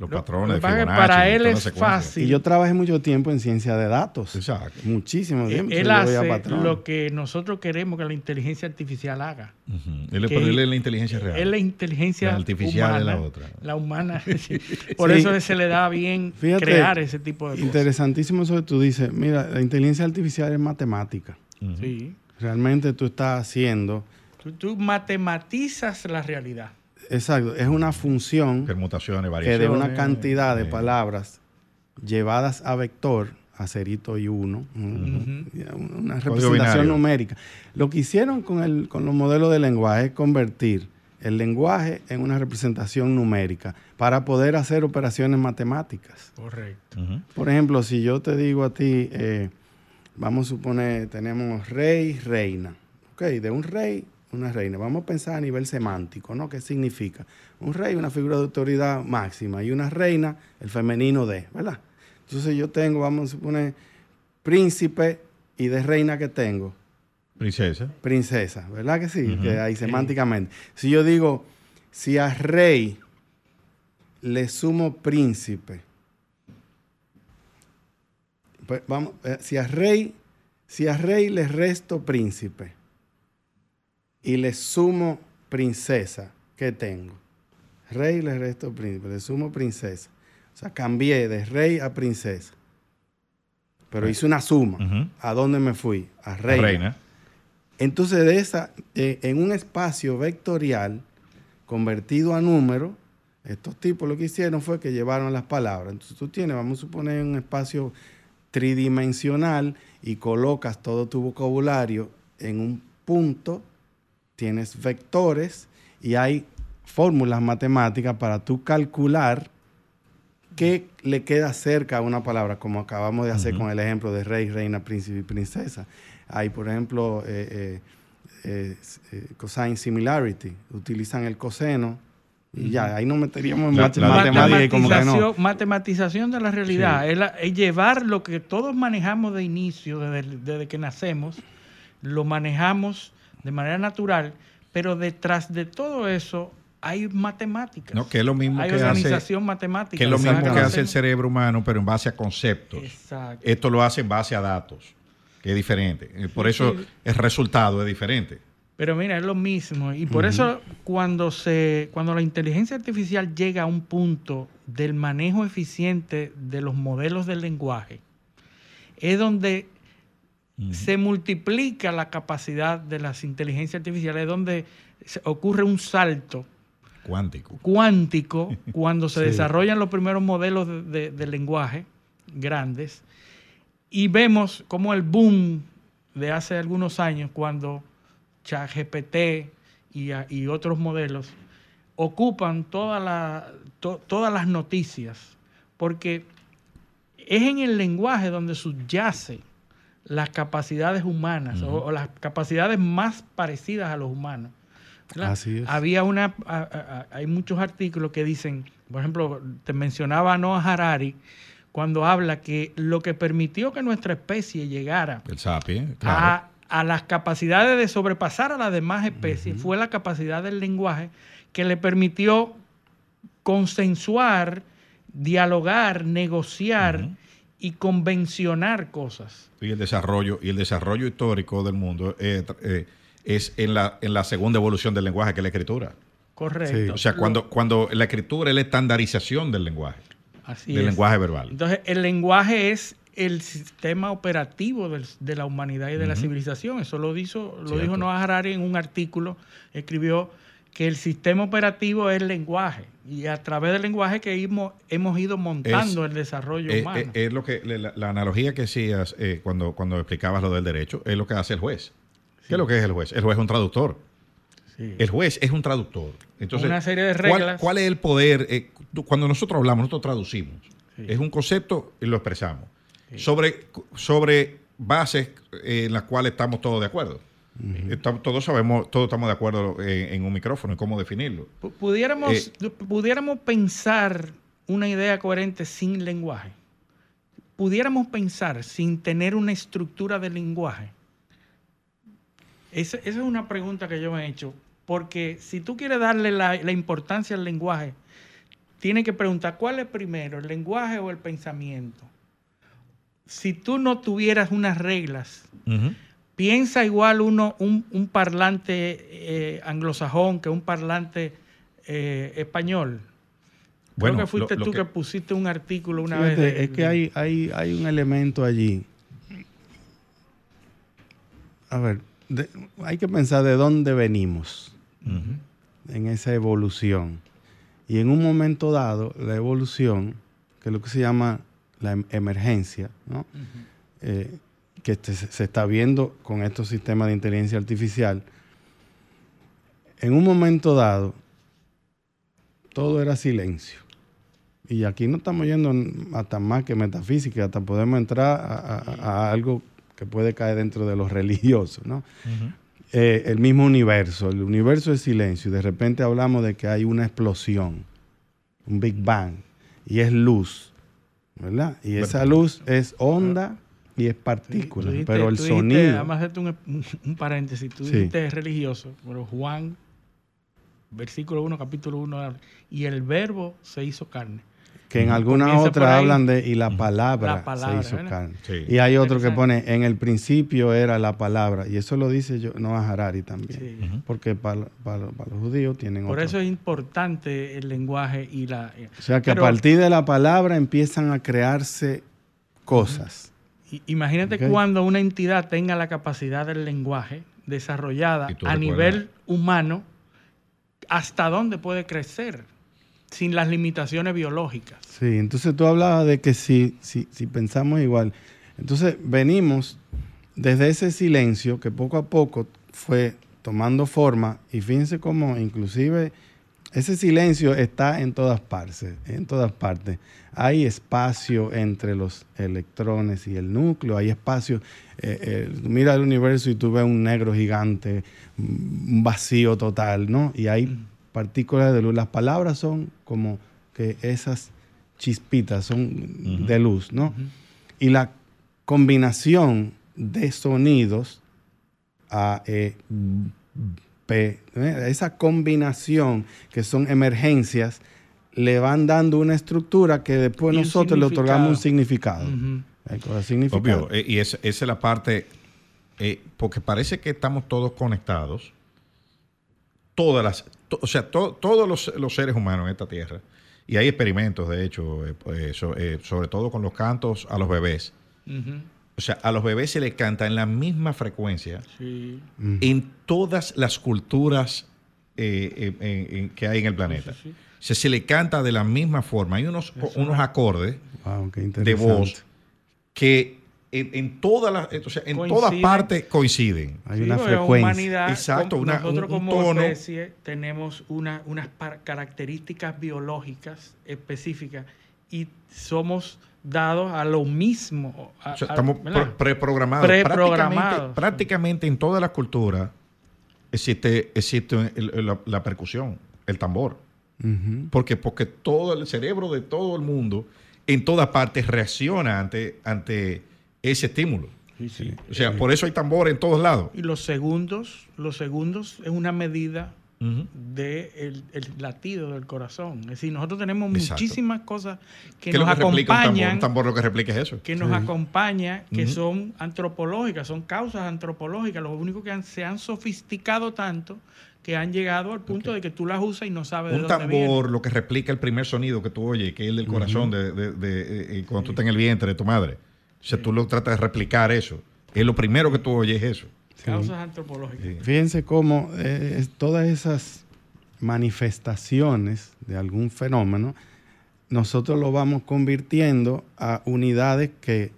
los Lo- patrones lo Fibonacci. para él es fácil. Y yo trabajé mucho tiempo en ciencia de datos. Exacto. Muchísimo tiempo. Él hace lo que nosotros queremos que la inteligencia artificial haga. Ujú. Él, es- que pero él es la inteligencia real. Es la inteligencia La artificial es la humana, otra. La humana. Por Sí. eso se le da bien Fíjate, crear ese tipo de cosas. Interesantísimo eso que tú dices. Mira, la inteligencia artificial es matemática. Sí. Realmente tú estás haciendo. Tú, tú matematizas la realidad. Exacto, es una función Permutaciones, que de una cantidad de eh, palabras llevadas a vector, a cerito y uno, un- una representación numérica. Lo que hicieron con, el, con los modelos de lenguaje es convertir el lenguaje en una representación numérica para poder hacer operaciones matemáticas. Correcto. Por ejemplo, si yo te digo a ti, eh, vamos a suponer, tenemos rey, reina. Ok, de un rey, una reina. Vamos a pensar a nivel semántico, ¿no? ¿Qué significa? Un rey, una figura de autoridad máxima, y una reina, el femenino de, ¿verdad? Entonces yo tengo, vamos a suponer, príncipe y de reina que tengo, Princesa. princesa, ¿verdad que sí? Que ahí semánticamente. Si yo digo, si a rey le sumo príncipe, pues vamos, eh, si a rey, si a rey le resto príncipe y le sumo princesa, ¿qué tengo? Rey le resto príncipe, le sumo princesa. O sea, cambié de rey a princesa. Pero hice una suma. ¿A dónde me fui? A reina. Entonces, de esa, eh, en un espacio vectorial convertido a número, estos tipos lo que hicieron fue que llevaron las palabras. Entonces, tú tienes, vamos a suponer, un espacio tridimensional y colocas todo tu vocabulario en un punto, tienes vectores y hay fórmulas matemáticas para tú calcular qué le queda cerca a una palabra, como acabamos de hacer con el ejemplo de rey, reina, príncipe y princesa. Hay, por ejemplo, eh, eh, eh, eh, cosine similarity. Utilizan el coseno y ya, ahí nos meteríamos en La- la- matemática y como que no. matematización, matematización de la realidad. Sí. Es, la- es llevar lo que todos manejamos de inicio, desde, desde que nacemos, lo manejamos de manera natural, pero detrás de todo eso hay matemáticas. No, que es lo mismo hay que hace, organización matemática. que es lo mismo hace- que hace el cerebro humano, pero en base a conceptos. Exacto. Esto lo hace en base a datos, que es diferente. Eh, Por eso sí. el resultado es diferente. Pero mira, es lo mismo. Y por Ujú. eso cuando, se, cuando la inteligencia artificial llega a un punto del manejo eficiente de los modelos del lenguaje, es donde se multiplica la capacidad de las inteligencias artificiales, es donde se- ocurre un salto Cuántico. cuántico cuando se Sí. desarrollan los primeros modelos de, de- de lenguaje grandes y vemos como el boom de hace algunos años cuando ChatGPT y, y otros modelos ocupan toda la- to- todas las noticias porque es en el lenguaje donde subyace las capacidades humanas o- o las capacidades más parecidas a los humanos. ¿verdad? Así es. Había una, a- hay muchos artículos que dicen, por ejemplo, te mencionaba Noah Harari cuando habla que lo que permitió que nuestra especie llegara El sapien, claro. a, a las capacidades de sobrepasar a las demás especies fue la capacidad del lenguaje que le permitió consensuar, dialogar, negociar y convencionar cosas. y el desarrollo y el desarrollo histórico del mundo eh, eh, es en la, en la segunda evolución del lenguaje, que es la escritura. Correcto. O sea, cuando, cuando la escritura es la estandarización del lenguaje, Así del es. lenguaje verbal. Entonces, el lenguaje es el sistema operativo del- de la humanidad y de la civilización. Eso lo, dijo, lo Cierto. dijo Noah Harari en un artículo. Escribió que el sistema operativo es el lenguaje. Y a través del lenguaje que hemos, hemos ido montando Es- el desarrollo Eh, humano. eh, es lo que la, la analogía que hacías eh, cuando, cuando explicabas lo del derecho es lo que hace el juez. ¿Qué es lo que es el juez? El juez es un traductor. Sí. El juez es un traductor. Entonces, Una serie de ¿cuál- reglas. ¿cuál, es el poder? eh, cuando nosotros hablamos, nosotros traducimos. Es un concepto y lo expresamos. Sobre, sobre bases eh, en las cuales estamos todos de acuerdo. Estamos- todos sabemos, todos estamos de acuerdo en, en un micrófono, en cómo definirlo. Pu- Pudiéramos, Eh, pudiéramos pensar una idea coherente sin lenguaje. Pudiéramos pensar sin tener una estructura de lenguaje. Esa, esa es una pregunta que yo me he hecho. Porque si tú quieres darle la, la importancia al lenguaje, tienes que preguntar cuál es primero, el lenguaje o el pensamiento. Si tú no tuvieras unas reglas, piensa igual uno, un, un parlante eh, anglosajón que un parlante eh, español. Bueno, Creo que fuiste lo- lo tú que- que, pusiste un artículo una Fíjate, vez. de- es que hay, hay, hay un elemento allí. A ver, de- hay que pensar de dónde venimos. en esa evolución. Y en un momento dado, la evolución, que es lo que se llama la em- emergencia, ¿no? Eh, que este- se está viendo con estos sistemas de inteligencia artificial, en un momento dado, todo era silencio. Y aquí no estamos yendo hasta más que metafísica, hasta podemos entrar a, a- a algo que puede caer dentro de los religiosos, ¿no? Eh, el mismo universo, el universo es silencio, y de repente hablamos de que hay una explosión, un Big Bang, y es luz, ¿verdad? Y esa luz es onda y es partícula, Tú dijiste- pero el tú dijiste, sonido... Vamos a hacerte un, paréntesis. Tú Sí. dijiste religioso, pero Juan, versículo 1, capítulo 1, y el verbo se hizo carne. Que en algunas otras hablan de y la palabra, La palabra, se hizo ¿verdad? carne. Sí. Y hay otro que pone, en el principio era la palabra. Y eso lo dice yo, Noah Harari también. Sí. Porque para, para- para los judíos tienen Por otro. eso es importante el lenguaje y la... o sea que Pero a partir de la palabra empiezan a crearse cosas. Imagínate cuando una entidad tenga la capacidad del lenguaje desarrollada a recuerdas- nivel humano, ¿hasta dónde puede crecer sin las limitaciones biológicas? Sí, entonces tú hablabas de que si, si, si pensamos igual. Entonces venimos desde ese silencio que poco a poco fue tomando forma y fíjense cómo inclusive ese silencio está en todas partes, en todas partes. Hay espacio entre los electrones y el núcleo, hay espacio, eh, eh, mira el universo y tú ves un negro gigante, un vacío total, ¿no? Y hay partículas de luz. Las palabras son como que esas chispitas son de luz, ¿no? Y la combinación de sonidos A, E, ¿eh? esa combinación que son emergencias, le van dando una estructura que después nosotros le otorgamos un significado. Obvio, eh, y es- esa es la parte, eh, porque parece que estamos todos conectados, todas las, to- o sea, to- todos los, los seres humanos en esta tierra, y hay experimentos, de hecho, eh, so- eh, sobre todo con los cantos a los bebés. O sea, a los bebés se les canta en la misma frecuencia Sí. en todas las culturas eh, eh, que hay en el planeta. sí. O sea, se le canta de la misma forma. Hay unos, unos acordes Wow, qué de voz que en, en todas las, o sea, en todas partes coinciden. Hay Sí, una frecuencia. humanidad, Exacto, una- nosotros un- un como tono. especie tenemos una- unas par- características biológicas específicas y somos dados a lo mismo. a- O sea, a- estamos preprogramados. Preprogramados. Prácticamente, prácticamente en todas las culturas existe, existe el- el- la, la percusión, el tambor. Ujú. Porque, porque todo el cerebro de todo el mundo, en todas partes, reacciona ante, ante ese estímulo. O sea, por eso hay tambor en todos lados. Y los segundos, los segundos es una medida De el, el latido del corazón. Es decir, nosotros tenemos Exacto. muchísimas cosas que ¿Qué es nos acompañan Un tambor lo que replica es eso. que nos acompaña, que son antropológicas, son causas antropológicas, lo único que han- se han sofisticado tanto que han llegado al punto de que tú las usas y no sabes Un de dónde viene. tambor lo que replica el primer sonido que tú oyes, que es el del corazón de, de- de- eh, eh, cuando tú estás en el vientre de tu madre. O sea, tú lo tratas de replicar eso. Es lo primero que tú oyes eso. Causas antropológicas. Fíjense cómo eh, todas esas manifestaciones de algún fenómeno, nosotros lo vamos convirtiendo a unidades que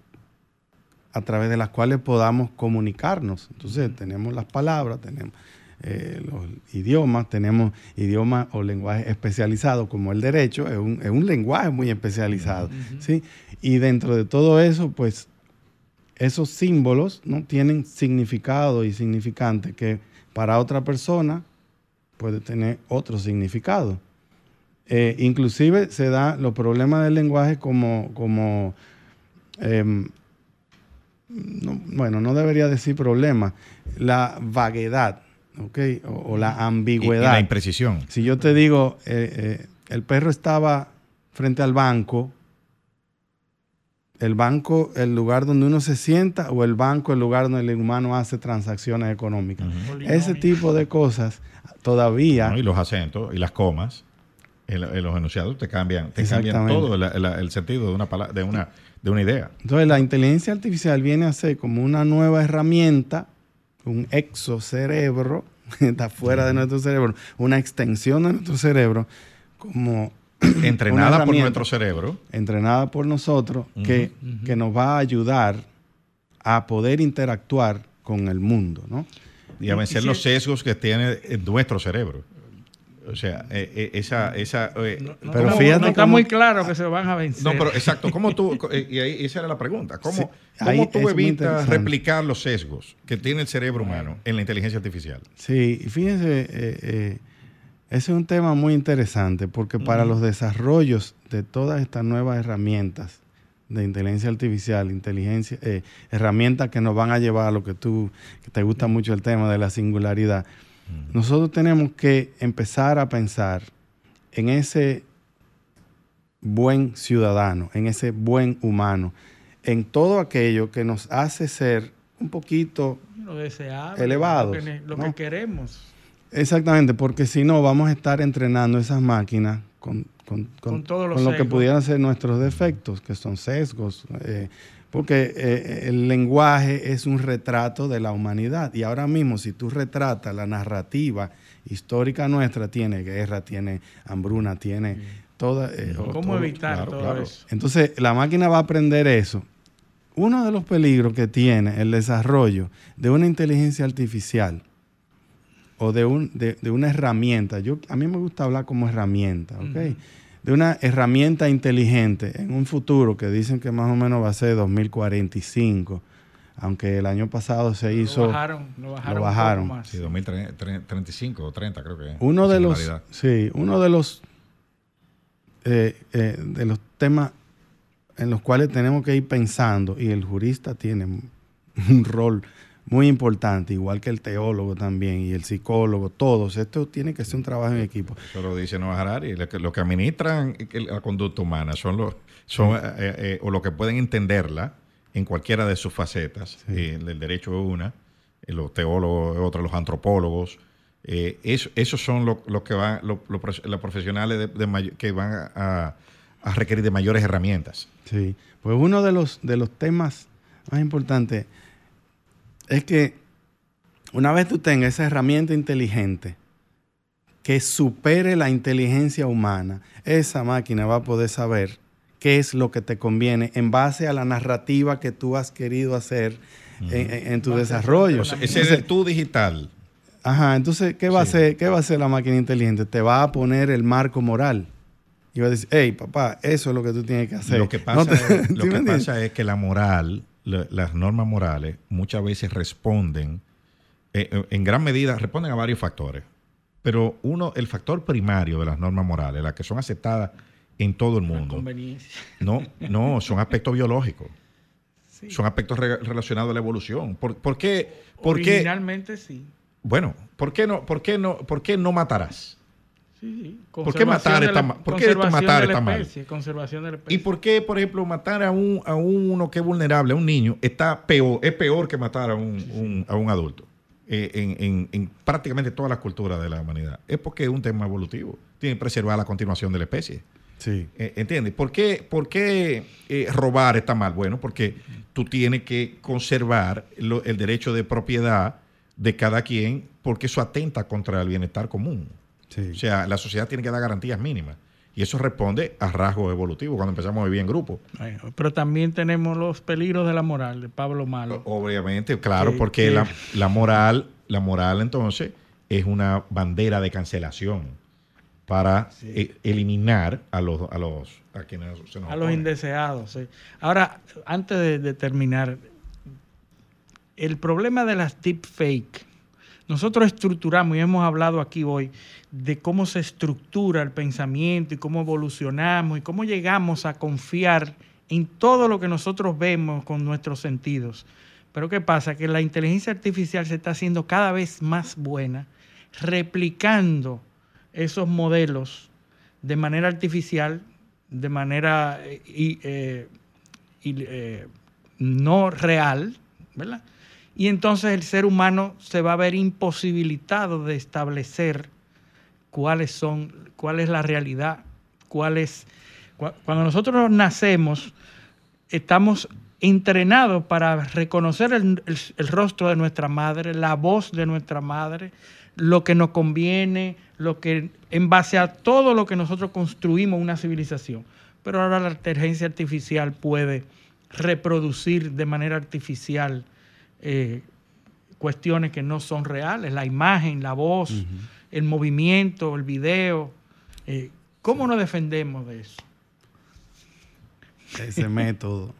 a través de las cuales podamos comunicarnos. Entonces tenemos las palabras, tenemos eh, los idiomas, tenemos idiomas o lenguajes especializados como el derecho, es un, es un lenguaje muy especializado. ¿sí? Y dentro de todo eso, pues esos símbolos no tienen significado y significante que para otra persona puede tener otro significado. Eh, inclusive se da los problemas del lenguaje como, como em, no- bueno, no debería decir problema, la vaguedad, ¿ok? O, o la Y, y ambigüedad. la imprecisión. Si yo te digo, eh, eh, el perro estaba frente al banco, el banco, el lugar donde uno se sienta, o el banco, el lugar donde el humano hace transacciones económicas. Ese tipo de cosas todavía. ¿no? Y los acentos y las comas en, los enunciados te cambian, te cambian todo el sentido de una, de, una, de una idea. Entonces la inteligencia artificial viene a ser como una nueva herramienta un exocerebro, está fuera de nuestro cerebro, una extensión de nuestro cerebro, como entrenada por nuestro cerebro. Entrenada por nosotros, que, que nos va a ayudar a poder interactuar con el mundo, ¿no? Y a vencer los sesgos que tiene nuestro cerebro. O sea, eh, eh, esa... esa eh, pero fíjate no está muy claro que se van a vencer. No, pero exacto. ¿Cómo tú, y ahí, esa era la pregunta. ¿Cómo, ¿cómo tú evitas replicar los sesgos que tiene el cerebro humano en la inteligencia artificial? Sí, fíjense, ese es un tema muy interesante porque para los desarrollos de todas estas nuevas herramientas de inteligencia artificial, inteligencia, herramientas que nos van a llevar a lo que tú, que te gusta mucho el tema de la singularidad, nosotros tenemos que empezar a pensar en ese buen ciudadano, en ese buen humano, en todo aquello que nos hace ser un poquito lo elevados. Lo, que, queremos. Exactamente, porque si no vamos a estar entrenando esas máquinas con, lo que pudieran ser nuestros defectos, que son sesgos, eh, porque eh, el lenguaje es un retrato de la humanidad. Y ahora mismo, si tú retratas la narrativa histórica nuestra, tiene guerra, tiene hambruna, tiene toda... Eh, ¿Cómo evitar todo eso? Entonces, la máquina va a aprender eso. Uno de los peligros que tiene el desarrollo de una inteligencia artificial o de, un, de, una herramienta, yo, a mí me gusta hablar como herramienta, ¿ok? de una herramienta inteligente en un futuro que dicen que más o menos va a ser 2045, aunque el año pasado se hizo... Lo bajaron, lo bajaron. más. Sí, 2035 o 30 creo que. Uno de los, sí, uno de los, eh, eh, de los temas en los cuales tenemos que ir pensando, y el jurista tiene un rol muy importante, igual que el teólogo también y el psicólogo, todos. Esto tiene que ser un trabajo en equipo. Eso lo dice Noah Harari. Lo que, lo que administran la conducta humana son los, son, eh, eh, o lo que pueden entenderla en cualquiera de sus facetas. Eh, el derecho es una, los teólogos es otra, los antropólogos. eso, esos son los que van, los profesionales que van a, a, requerir de mayores herramientas. Sí, pues uno de los, de los temas más importantes es que una vez tú tengas esa herramienta inteligente que supere la inteligencia humana, esa máquina va a poder saber qué es lo que te conviene en base a la narrativa que tú has querido hacer en, tu desarrollo. ese es el tú digital. Ajá, entonces, ¿qué va, a hacer, ¿qué va a hacer la máquina inteligente? Te va a poner el marco moral. Y va a decir, hey, papá, eso es lo que tú tienes que hacer. Lo que pasa, lo que pasa es que la moral las normas morales muchas veces responden, eh, eh, en gran medida, responden a varios factores. Pero uno, el factor primario de las normas morales, las que son aceptadas en todo el mundo. No, no, son aspectos biológicos. Son aspectos relacionados a la evolución. ¿Por, qué? Por Originalmente sí. Bueno, ¿por qué no, por qué no, por qué no matarás? ¿Por qué matar está mal? ¿Por qué matar está mal? Conservación de la especie. ¿Y por qué, por ejemplo, matar a, un, a uno que es vulnerable, a un niño, está peor, es peor que matar a un, a un adulto? Eh, en, en, prácticamente todas las culturas de la humanidad. Es porque es un tema evolutivo. Tiene que preservar la continuación de la especie. Sí. Eh, ¿Entiendes? ¿Por qué, por qué eh, robar está mal? Bueno, porque tú tienes que conservar el derecho de propiedad de cada quien porque eso atenta contra el bienestar común. O sea, la sociedad tiene que dar garantías mínimas. Y eso responde a rasgos evolutivos cuando empezamos a vivir en grupo. pero también tenemos los peligros de la moral, de Pablo Malo. Obviamente, claro, porque La, moral, la moral entonces es una bandera de cancelación para e, eliminar a los a los a quienes se nos a los indeseados. Ahora, antes de, de terminar, el problema de las deepfake nosotros estructuramos, y hemos hablado aquí hoy, de cómo se estructura el pensamiento y cómo evolucionamos y cómo llegamos a confiar en todo lo que nosotros vemos con nuestros sentidos. Pero ¿qué pasa? Que la inteligencia artificial se está haciendo cada vez más buena, replicando esos modelos de manera artificial, de manera eh, eh, eh, no real, ¿verdad? Y entonces el ser humano se va a ver imposibilitado de establecer cuáles son, cuál es la realidad, cuál es... Cuando nosotros nacemos, estamos entrenados para reconocer el, el- rostro de nuestra madre, la voz de nuestra madre, lo que nos conviene, lo que en base a todo lo que nosotros construimos una civilización. Pero ahora la inteligencia artificial puede reproducir de manera artificial eh, cuestiones que no son reales, la imagen, la voz, el movimiento, el video. eh, ¿Cómo nos defendemos de eso? Ese método.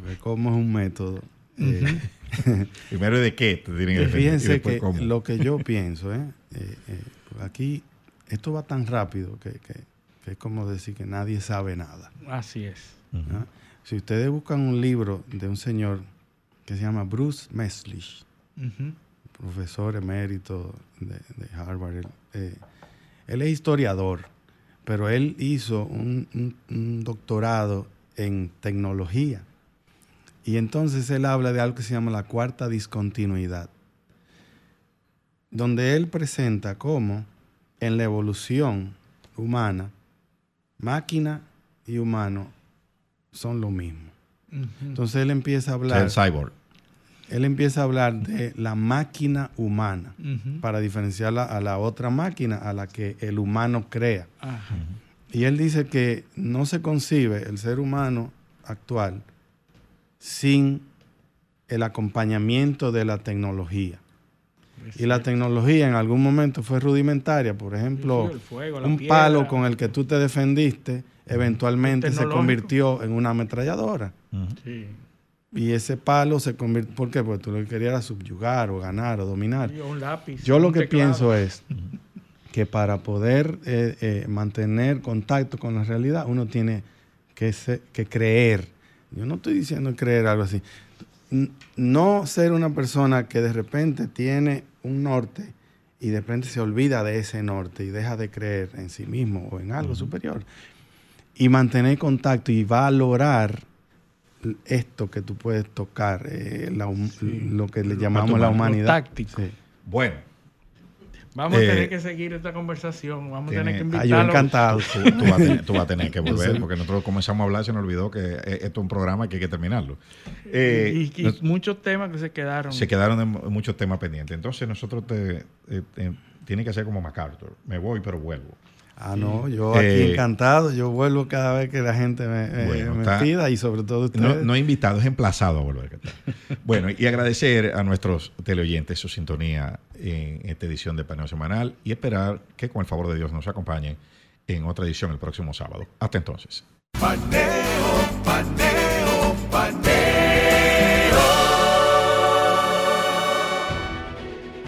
Porque como es un método. eh, Primero, ¿de qué te tienen que defender? Fíjense que ¿cómo? lo que yo pienso, ¿eh? Eh, eh, pues aquí esto va tan rápido que, que- que es como decir que nadie sabe nada. Así es. ¿ah? Si ustedes buscan un libro de un señor que se llama Bruce Meslich, Ujú. Profesor emérito de, de Harvard, él, eh, él es historiador, pero él hizo un, un- un doctorado en tecnología. Y entonces él habla de algo que se llama la cuarta discontinuidad, donde él presenta cómo en la evolución humana, máquina y humano son lo mismo. Entonces él empieza a hablar... el cyborg. Él empieza a hablar de la máquina humana para diferenciarla a la otra máquina a la que el humano crea. Ajá. Y él dice que no se concibe el ser humano actual sin el acompañamiento de la tecnología. Y la tecnología en algún momento fue rudimentaria. Por ejemplo, fuego, un piedra. palo con el que tú te defendiste eventualmente se convirtió en una ametralladora. Sí. Y ese palo se convirtió. ¿Por qué? Porque tú lo que querías era subyugar o ganar o dominar. Sí, o un lápiz, Yo lo un que teclado. pienso es que para poder eh, eh, mantener contacto con la realidad, uno tiene que, se- que creer. Yo no estoy diciendo creer algo así. No ser una persona que de repente tiene un norte y de repente se olvida de ese norte y deja de creer en sí mismo o en algo superior. Y mantener contacto y valorar esto que tú puedes tocar, eh, la lo que le llamamos la humanidad. táctico. Sí. Bueno. Vamos a Eh, tener que seguir esta conversación. Vamos a tener que Ah, yo invitarlos. encantado. Tú, tú vas a tener, tú vas a tener que volver, Sí. porque nosotros comenzamos a hablar y se nos olvidó que eh, esto es un programa que hay que terminarlo. Eh, y, y nos- muchos temas que se quedaron. se quedaron en muchos temas pendientes. Entonces nosotros te, eh, eh, tiene que hacer como MacArthur. Me voy, pero vuelvo. Ah, no, yo aquí Eh, encantado. Yo vuelvo cada vez que la gente me, me- Bueno, me está- pida y sobre todo ustedes. No, no invitado, es emplazado a volver. Bueno, y agradecer a nuestros teleoyentes su sintonía en esta edición de Paneo Semanal y esperar que con el favor de Dios nos acompañen en otra edición el próximo sábado. Hasta entonces. Paneo, paneo, paneo.